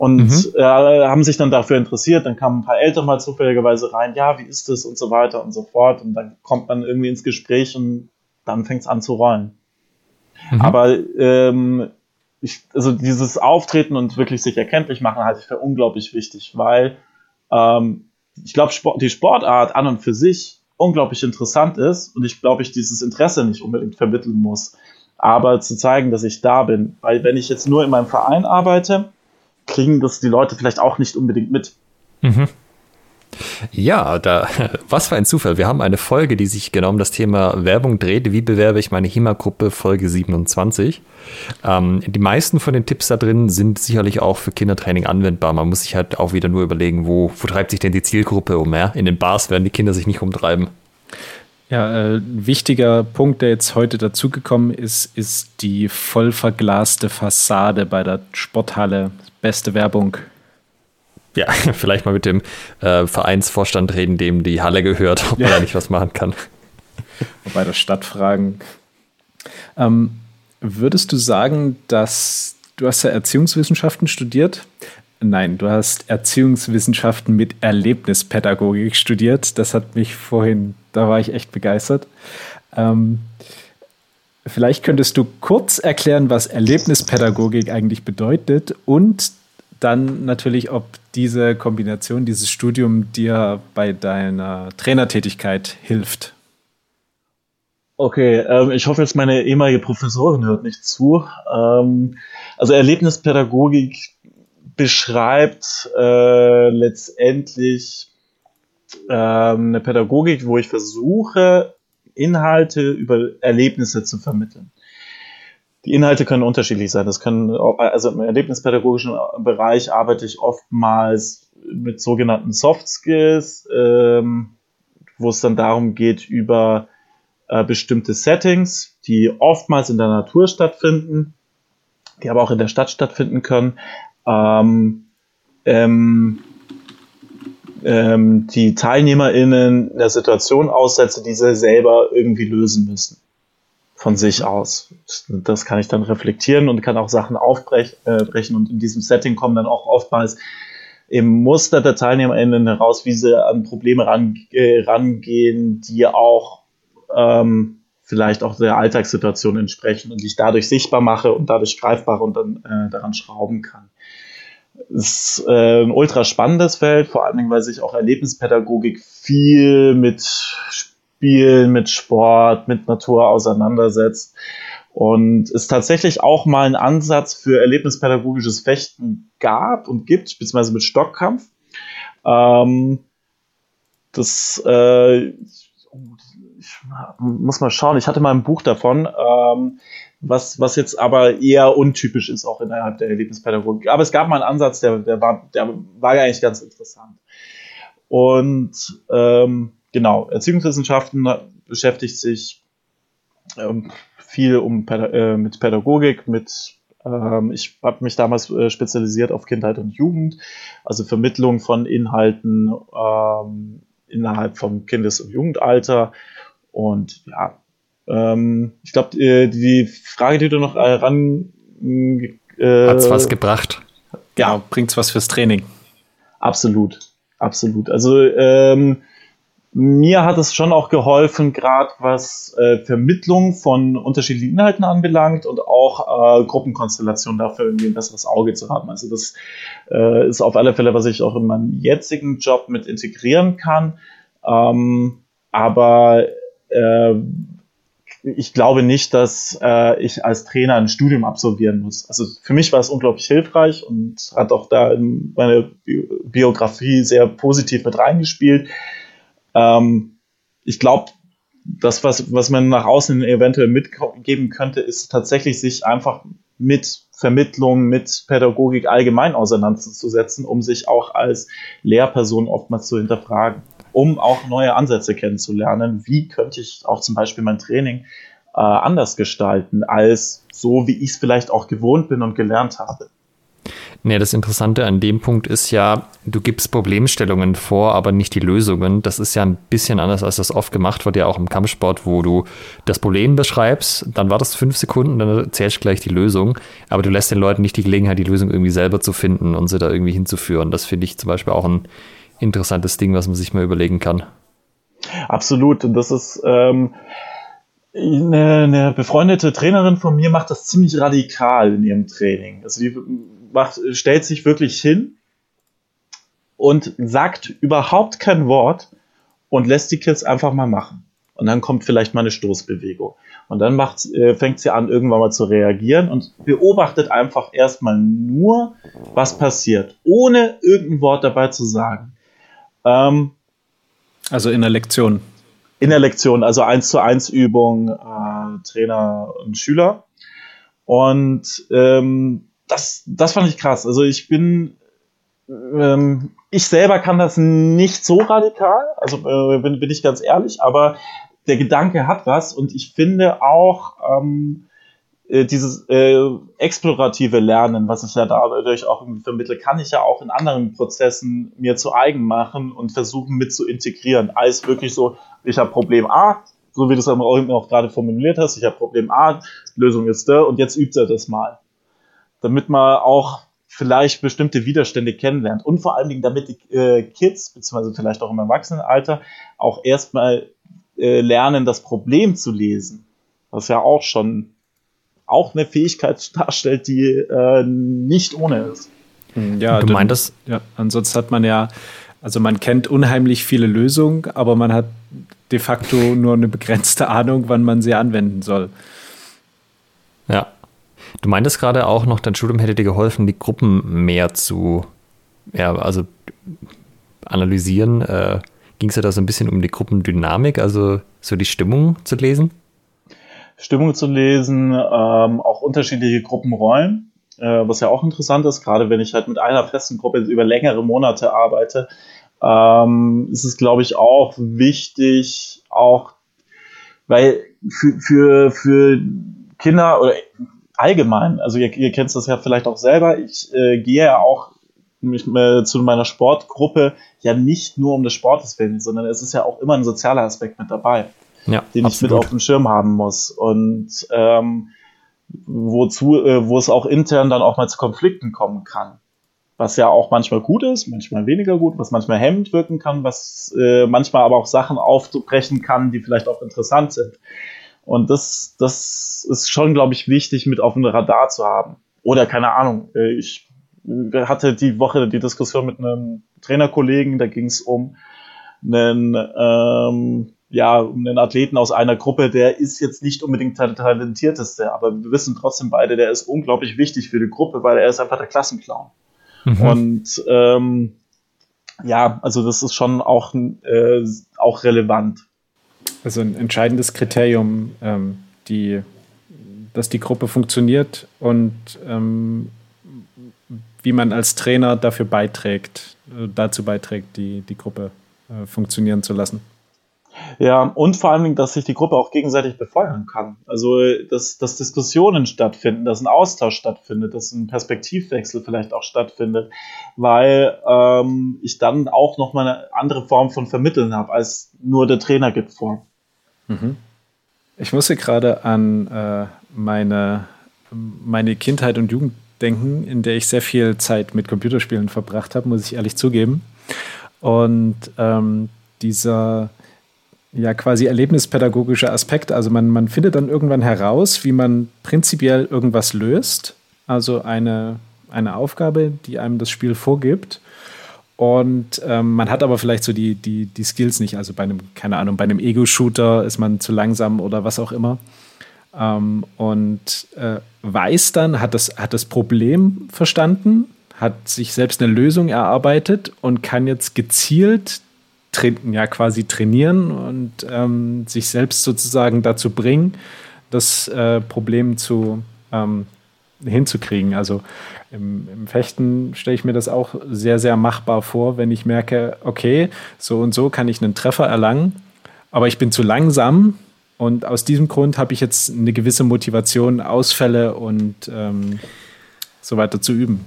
und mhm. äh, haben sich dann dafür interessiert. Dann kamen ein paar Eltern mal zufälligerweise rein, ja, wie ist das und so weiter und so fort. Und dann kommt man irgendwie ins Gespräch und dann fängt es an zu rollen. Mhm. Aber ähm, ich, also dieses Auftreten und wirklich sich erkenntlich machen halte ich für unglaublich wichtig, weil ähm, ich glaube, Sport, die Sportart an und für sich unglaublich interessant ist und ich glaube, ich dieses Interesse nicht unbedingt vermitteln muss. Aber zu zeigen, dass ich da bin. Weil wenn ich jetzt nur in meinem Verein arbeite, kriegen das die Leute vielleicht auch nicht unbedingt mit. Mhm. Ja, da, was für ein Zufall. Wir haben eine Folge, die sich genau um das Thema Werbung dreht. Wie bewerbe ich meine HEMA-Gruppe Folge 27? Ähm, die meisten von den Tipps da drin sind sicherlich auch für Kindertraining anwendbar. Man muss sich halt auch wieder nur überlegen, wo, wo treibt sich denn die Zielgruppe um? Ja? In den Bars werden die Kinder sich nicht umtreiben. Ja, äh, wichtiger Punkt, der jetzt heute dazugekommen ist, ist die voll verglaste Fassade bei der Sporthalle. Beste Werbung. Ja, vielleicht mal mit dem äh, Vereinsvorstand reden, dem die Halle gehört, ob ja. man da nicht was machen kann. Bei der Stadt fragen. Ähm, würdest du sagen, dass du hast ja Erziehungswissenschaften studiert? Nein, du hast Erziehungswissenschaften mit Erlebnispädagogik studiert. Das hat mich vorhin, da war ich echt begeistert. Ähm, vielleicht könntest du kurz erklären, was Erlebnispädagogik eigentlich bedeutet und dann natürlich, ob diese Kombination, dieses Studium dir bei deiner Trainertätigkeit hilft. Okay, ähm, ich hoffe jetzt meine ehemalige Professorin hört nicht zu. Ähm, also Erlebnispädagogik beschreibt äh, letztendlich ähm, eine Pädagogik, wo ich versuche, Inhalte über Erlebnisse zu vermitteln. Die Inhalte können unterschiedlich sein. Das können, also im erlebnispädagogischen Bereich arbeite ich oftmals mit sogenannten Soft Skills, ähm, wo es dann darum geht, über äh, bestimmte Settings, die oftmals in der Natur stattfinden, die aber auch in der Stadt stattfinden können, ähm, ähm, ähm, die TeilnehmerInnen der Situation aussetze, die sie selber irgendwie lösen müssen. Von sich aus. Das kann ich dann reflektieren und kann auch Sachen aufbrechen äh, und in diesem Setting kommen dann auch oftmals im Muster der TeilnehmerInnen heraus, wie sie an Probleme ran, äh, rangehen, die auch ähm, vielleicht auch der Alltagssituation entsprechen und ich dadurch sichtbar mache und dadurch greifbar und dann äh, daran schrauben kann ist äh, ein ultra spannendes Feld, vor allen Dingen, weil sich auch Erlebnispädagogik viel mit Spielen, mit Sport, mit Natur auseinandersetzt. Und es tatsächlich auch mal einen Ansatz für erlebnispädagogisches Fechten gab und gibt, beziehungsweise mit Stockkampf. Ähm, das, äh, ich muss mal schauen, ich hatte mal ein Buch davon. Ähm, was, was jetzt aber eher untypisch ist, auch innerhalb der Erlebnispädagogik. Aber es gab mal einen Ansatz, der, der, war, der war eigentlich ganz interessant. Und ähm, genau, Erziehungswissenschaften beschäftigt sich ähm, viel um, äh, mit Pädagogik, mit ähm, ich habe mich damals äh, spezialisiert auf Kindheit und Jugend, also Vermittlung von Inhalten ähm, innerhalb vom Kindes- und Jugendalter. Und ja, ähm, ich glaube, äh, die Frage, die du noch äh, ran. Äh, Hat's was gebracht? Ja, genau, bringt's was fürs Training. Absolut, absolut. Also ähm, mir hat es schon auch geholfen, gerade was äh, Vermittlung von unterschiedlichen Inhalten anbelangt und auch äh, Gruppenkonstellation dafür irgendwie ein besseres Auge zu haben. Also das äh, ist auf alle Fälle, was ich auch in meinem jetzigen Job mit integrieren kann. Ähm, aber äh, ich glaube nicht, dass äh, ich als Trainer ein Studium absolvieren muss. Also für mich war es unglaublich hilfreich und hat auch da in meine Biografie sehr positiv mit reingespielt. Ähm, ich glaube, das, was, was man nach außen eventuell mitgeben könnte, ist tatsächlich sich einfach mit Vermittlung, mit Pädagogik allgemein auseinanderzusetzen, um sich auch als Lehrperson oftmals zu hinterfragen um auch neue Ansätze kennenzulernen. Wie könnte ich auch zum Beispiel mein Training äh, anders gestalten, als so, wie ich es vielleicht auch gewohnt bin und gelernt habe. Nee, das Interessante an dem Punkt ist ja, du gibst Problemstellungen vor, aber nicht die Lösungen. Das ist ja ein bisschen anders, als das oft gemacht wird, ja auch im Kampfsport, wo du das Problem beschreibst, dann wartest fünf Sekunden, dann erzählst du gleich die Lösung, aber du lässt den Leuten nicht die Gelegenheit, die Lösung irgendwie selber zu finden und sie da irgendwie hinzuführen. Das finde ich zum Beispiel auch ein interessantes Ding, was man sich mal überlegen kann. Absolut. Und das ist ähm, eine, eine befreundete Trainerin von mir macht das ziemlich radikal in ihrem Training. Also die macht, stellt sich wirklich hin und sagt überhaupt kein Wort und lässt die Kids einfach mal machen. Und dann kommt vielleicht mal eine Stoßbewegung. Und dann macht, äh, fängt sie an, irgendwann mal zu reagieren und beobachtet einfach erstmal nur, was passiert, ohne irgendein Wort dabei zu sagen. Ähm, Also in der Lektion. In der Lektion, also eins zu eins Übung, äh, Trainer und Schüler. Und ähm, das, das fand ich krass. Also ich bin, ähm, ich selber kann das nicht so radikal, also äh, bin, bin ich ganz ehrlich, aber der Gedanke hat was und ich finde auch ähm, äh, dieses äh, explorative Lernen, was ich ja dadurch auch vermittle, kann ich ja auch in anderen Prozessen mir zu eigen machen und versuchen mit zu integrieren. Als wirklich so, ich habe Problem A, so wie du es auch, auch gerade formuliert hast, ich habe Problem A, Lösung ist da und jetzt übt er das mal. Damit man auch vielleicht bestimmte Widerstände kennenlernt und vor allen Dingen, damit die äh, Kids, beziehungsweise vielleicht auch im Erwachsenenalter, auch erstmal äh, lernen, das Problem zu lesen. Was ja auch schon auch eine Fähigkeit darstellt, die äh, nicht ohne ist. Hm, ja, du meintest, ja, ansonsten hat man ja, also man kennt unheimlich viele Lösungen, aber man hat de facto nur eine begrenzte Ahnung, wann man sie anwenden soll. Ja. Du meintest gerade auch noch, dein Studium hätte dir geholfen, die Gruppen mehr zu, ja, also analysieren. Äh, Ging es ja da so ein bisschen um die Gruppendynamik, also so die Stimmung zu lesen? Stimmung zu lesen, ähm, auch unterschiedliche Gruppenrollen, äh, was ja auch interessant ist, gerade wenn ich halt mit einer festen Gruppe über längere Monate arbeite, ähm, ist es, glaube ich, auch wichtig, auch, weil für, für, für Kinder oder allgemein, also ihr, ihr kennt das ja vielleicht auch selber, ich äh, gehe ja auch mich, äh, zu meiner Sportgruppe ja nicht nur um des Sportes willen, sondern es ist ja auch immer ein sozialer Aspekt mit dabei ja, den absolut. ich mit auf dem Schirm haben muss. Und ähm, wozu, äh, wo es auch intern dann auch mal zu Konflikten kommen kann. Was ja auch manchmal gut ist, manchmal weniger gut, was manchmal hemmend wirken kann, was äh, manchmal aber auch Sachen aufbrechen kann, die vielleicht auch interessant sind. Und das, das ist schon, glaube ich, wichtig mit auf dem Radar zu haben. Oder keine Ahnung, äh, ich hatte die Woche die Diskussion mit einem Trainerkollegen, da ging es um einen ähm, ja, einen Athleten aus einer Gruppe, der ist jetzt nicht unbedingt der talentierteste, aber wir wissen trotzdem beide, der ist unglaublich wichtig für die Gruppe, weil er ist einfach der Klassenclown. Mhm. Und ähm, ja, also das ist schon auch, äh, auch relevant. Also ein entscheidendes Kriterium, ähm, die, dass die Gruppe funktioniert und ähm, wie man als Trainer dafür beiträgt, äh, dazu beiträgt, die, die Gruppe äh, funktionieren zu lassen. Ja, und vor allen Dingen, dass sich die Gruppe auch gegenseitig befeuern kann. Also, dass, dass Diskussionen stattfinden, dass ein Austausch stattfindet, dass ein Perspektivwechsel vielleicht auch stattfindet, weil ähm, ich dann auch nochmal eine andere Form von Vermitteln habe, als nur der Trainer gibt vor. Mhm. Ich musste gerade an äh, meine, meine Kindheit und Jugend denken, in der ich sehr viel Zeit mit Computerspielen verbracht habe, muss ich ehrlich zugeben. Und ähm, dieser ja quasi erlebnispädagogischer Aspekt. Also man, man findet dann irgendwann heraus, wie man prinzipiell irgendwas löst. Also eine, eine Aufgabe, die einem das Spiel vorgibt. Und ähm, man hat aber vielleicht so die, die, die Skills nicht. Also bei einem, keine Ahnung, bei einem Ego-Shooter ist man zu langsam oder was auch immer. Ähm, und äh, weiß dann, hat das, hat das Problem verstanden, hat sich selbst eine Lösung erarbeitet und kann jetzt gezielt ja quasi trainieren und ähm, sich selbst sozusagen dazu bringen, das äh, Problem zu ähm, hinzukriegen. Also im, im Fechten stelle ich mir das auch sehr, sehr machbar vor, wenn ich merke, okay, so und so kann ich einen Treffer erlangen, aber ich bin zu langsam und aus diesem Grund habe ich jetzt eine gewisse Motivation, Ausfälle und ähm, so weiter zu üben.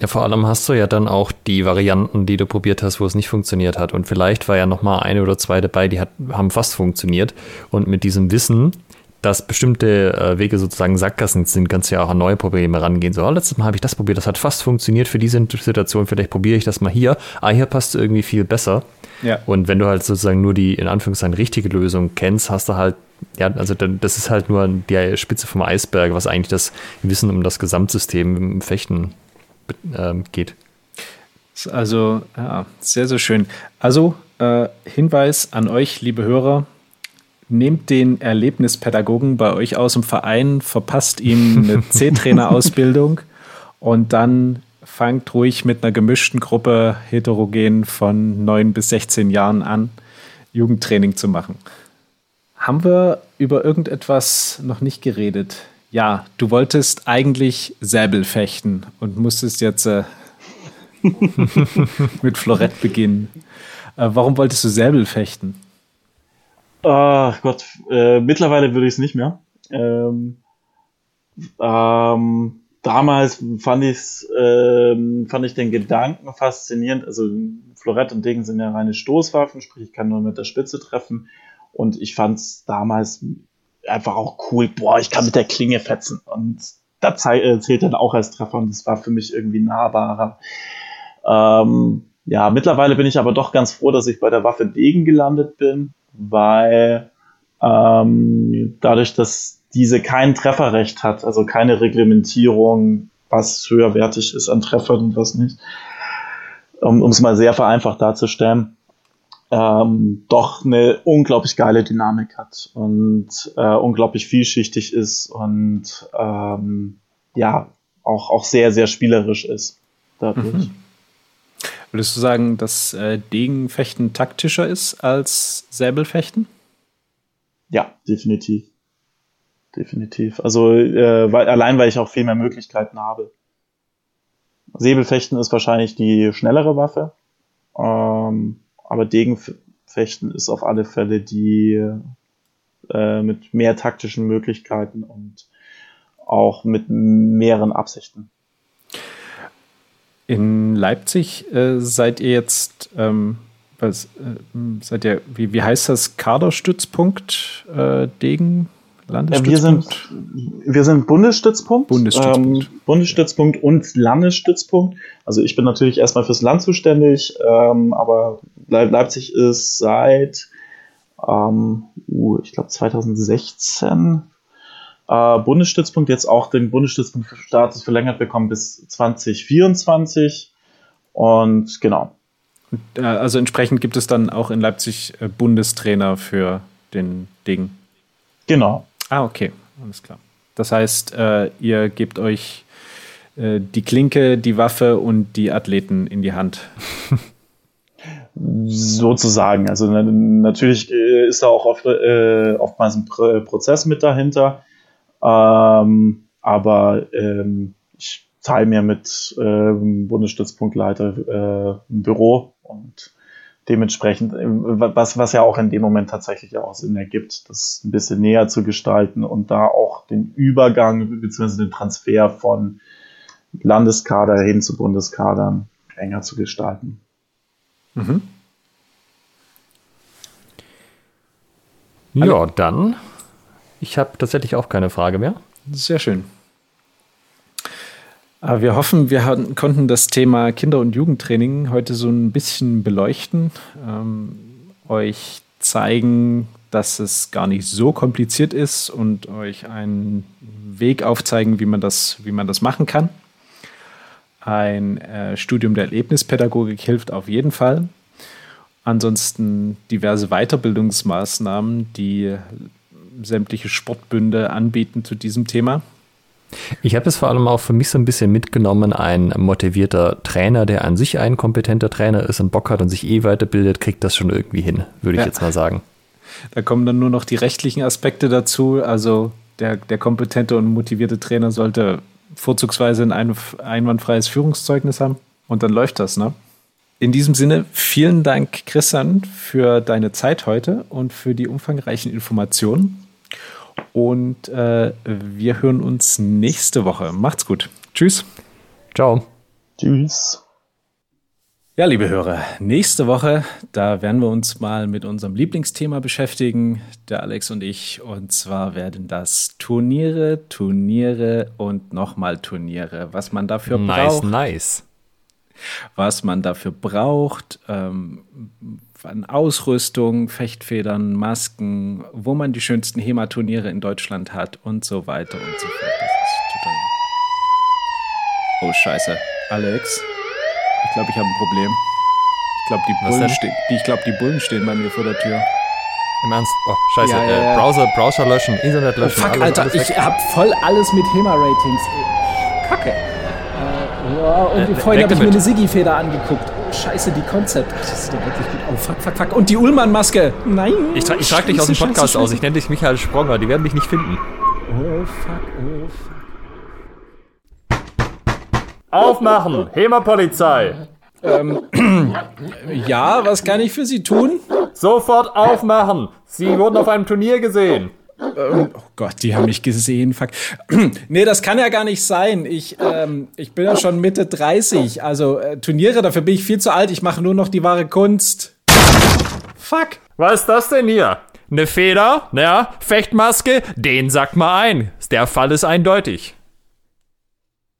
Ja, vor allem hast du ja dann auch die Varianten, die du probiert hast, wo es nicht funktioniert hat. Und vielleicht war ja noch mal eine oder zwei dabei, die hat, haben fast funktioniert. Und mit diesem Wissen, dass bestimmte äh, Wege sozusagen Sackgassen sind, kannst du ja auch an neue Probleme rangehen. So, oh, letztes Mal habe ich das probiert, das hat fast funktioniert für diese Situation, vielleicht probiere ich das mal hier. Ah, hier passt es irgendwie viel besser. Ja. Und wenn du halt sozusagen nur die in Anführungszeichen richtige Lösung kennst, hast du halt, ja, also das ist halt nur die Spitze vom Eisberg, was eigentlich das Wissen um das Gesamtsystem im Fechten ähm, geht. Also, ja, sehr, sehr schön. Also, äh, Hinweis an euch, liebe Hörer, nehmt den Erlebnispädagogen bei euch aus dem Verein, verpasst ihm eine C-Trainer-Ausbildung und dann fangt ruhig mit einer gemischten Gruppe heterogen von 9 bis 16 Jahren an, Jugendtraining zu machen. Haben wir über irgendetwas noch nicht geredet? Ja, du wolltest eigentlich Säbel fechten und musstest jetzt äh, mit Florett beginnen. Äh, warum wolltest du Säbel fechten? Ach Gott, äh, mittlerweile würde ich es nicht mehr. Ähm, ähm, damals fand, ich's, ähm, fand ich den Gedanken faszinierend. Also Florett und Degen sind ja reine Stoßwaffen, sprich ich kann nur mit der Spitze treffen. Und ich fand es damals einfach auch cool, boah, ich kann mit der Klinge fetzen. Und das äh, zählt dann auch als Treffer und das war für mich irgendwie nahbarer. Ähm, ja, mittlerweile bin ich aber doch ganz froh, dass ich bei der Waffe Degen gelandet bin, weil ähm, dadurch, dass diese kein Trefferrecht hat, also keine Reglementierung, was höherwertig ist an Treffern und was nicht, um es mal sehr vereinfacht darzustellen, ähm, doch eine unglaublich geile Dynamik hat und äh, unglaublich vielschichtig ist und ähm, ja, auch, auch sehr, sehr spielerisch ist dadurch. Mhm. Würdest du sagen, dass äh, Degenfechten taktischer ist als Säbelfechten? Ja, definitiv. Definitiv. Also äh, weil, allein, weil ich auch viel mehr Möglichkeiten habe. Säbelfechten ist wahrscheinlich die schnellere Waffe. Ähm, aber Degenfechten ist auf alle Fälle die äh, mit mehr taktischen Möglichkeiten und auch mit mehreren Absichten. In Leipzig äh, seid ihr jetzt, ähm, was, äh, seid ihr, wie, wie heißt das, Kaderstützpunkt äh, Degen? Landesstützpunkt? Wir, sind, wir sind Bundesstützpunkt. Bundesstützpunkt. Ähm, Bundesstützpunkt und Landesstützpunkt. Also ich bin natürlich erstmal fürs Land zuständig, ähm, aber Leipzig ist seit, ähm, uh, ich glaube 2016 äh, Bundesstützpunkt, jetzt auch den Bundesstützpunkt für Status verlängert bekommen bis 2024. Und genau. Äh, also entsprechend gibt es dann auch in Leipzig äh, Bundestrainer für den Ding. Genau. Ah, okay, alles klar. Das heißt, äh, ihr gebt euch äh, die Klinke, die Waffe und die Athleten in die Hand. Sozusagen. Also natürlich äh, ist da auch oft, äh, oftmals ein Prozess mit dahinter. Ähm, aber ähm, ich teile mir mit ähm, Bundesstützpunktleiter äh, ein Büro und dementsprechend, äh, was, was ja auch in dem Moment tatsächlich auch Sinn ergibt, das ein bisschen näher zu gestalten und da auch den Übergang bzw. den Transfer von Landeskader hin zu Bundeskadern enger zu gestalten. Mhm. Ja, dann. Ich habe tatsächlich auch keine Frage mehr. Sehr schön. Wir hoffen, wir konnten das Thema Kinder- und Jugendtraining heute so ein bisschen beleuchten, ähm, euch zeigen, dass es gar nicht so kompliziert ist und euch einen Weg aufzeigen, wie man das, wie man das machen kann. Ein äh, Studium der Erlebnispädagogik hilft auf jeden Fall. Ansonsten diverse Weiterbildungsmaßnahmen, die sämtliche Sportbünde anbieten zu diesem Thema. Ich habe es vor allem auch für mich so ein bisschen mitgenommen, ein motivierter Trainer, der an sich ein kompetenter Trainer ist und Bock hat und sich eh weiterbildet, kriegt das schon irgendwie hin, würde ich ja. jetzt mal sagen. Da kommen dann nur noch die rechtlichen Aspekte dazu. Also der, der kompetente und motivierte Trainer sollte vorzugsweise ein einwandfreies Führungszeugnis haben und dann läuft das, ne? In diesem Sinne, vielen Dank, Christian, für deine Zeit heute und für die umfangreichen Informationen. Und äh, wir hören uns nächste Woche. Macht's gut. Tschüss. Ciao. Tschüss. Ja, liebe Hörer, nächste Woche, da werden wir uns mal mit unserem Lieblingsthema beschäftigen, der Alex und ich. Und zwar werden das Turniere, Turniere und nochmal Turniere. Was man dafür nice, braucht. Nice, nice was man dafür braucht, ähm, an Ausrüstung, Fechtfedern, Masken, wo man die schönsten HEMA-Turniere in Deutschland hat und so weiter und so fort. Das ist total. Oh, Scheiße. Alex, ich glaube, ich habe ein Problem. Ich glaube, die, Bullen die, glaub, die Bullen stehen bei mir vor der Tür. Im Ernst? Oh, scheiße. Ja, ja, ja. Äh, Browser, Browser löschen, Internet löschen. Oh, fuck, alles, Alter, alles ich hab voll alles mit HEMA-Ratings. Kacke. Äh, Oh, und äh, vorhin habe ich mir eine Siggi-Feder angeguckt. Scheiße, die Konzept. Das sieht doch wirklich gut Oh, fuck, fuck, fuck. Und die Ullmann-Maske. Nein. Ich, tra ich trage dich aus dem Podcast scheiße, aus. Ich nenne dich Michael Spronger. Die werden mich nicht finden. Oh, fuck, oh, fuck. Aufmachen! HEMA-Polizei! Ähm, ja, was kann ich für Sie tun? Sofort aufmachen! Sie wurden auf einem Turnier gesehen. Ähm, oh Gott, die haben mich gesehen. Fuck. nee, das kann ja gar nicht sein. Ich, ähm, ich bin ja schon Mitte 30. Also äh, Turniere, dafür bin ich viel zu alt. Ich mache nur noch die wahre Kunst. Fuck. Was ist das denn hier? Eine Feder? Ja, Fechtmaske? Den sagt mal ein. Der Fall ist eindeutig.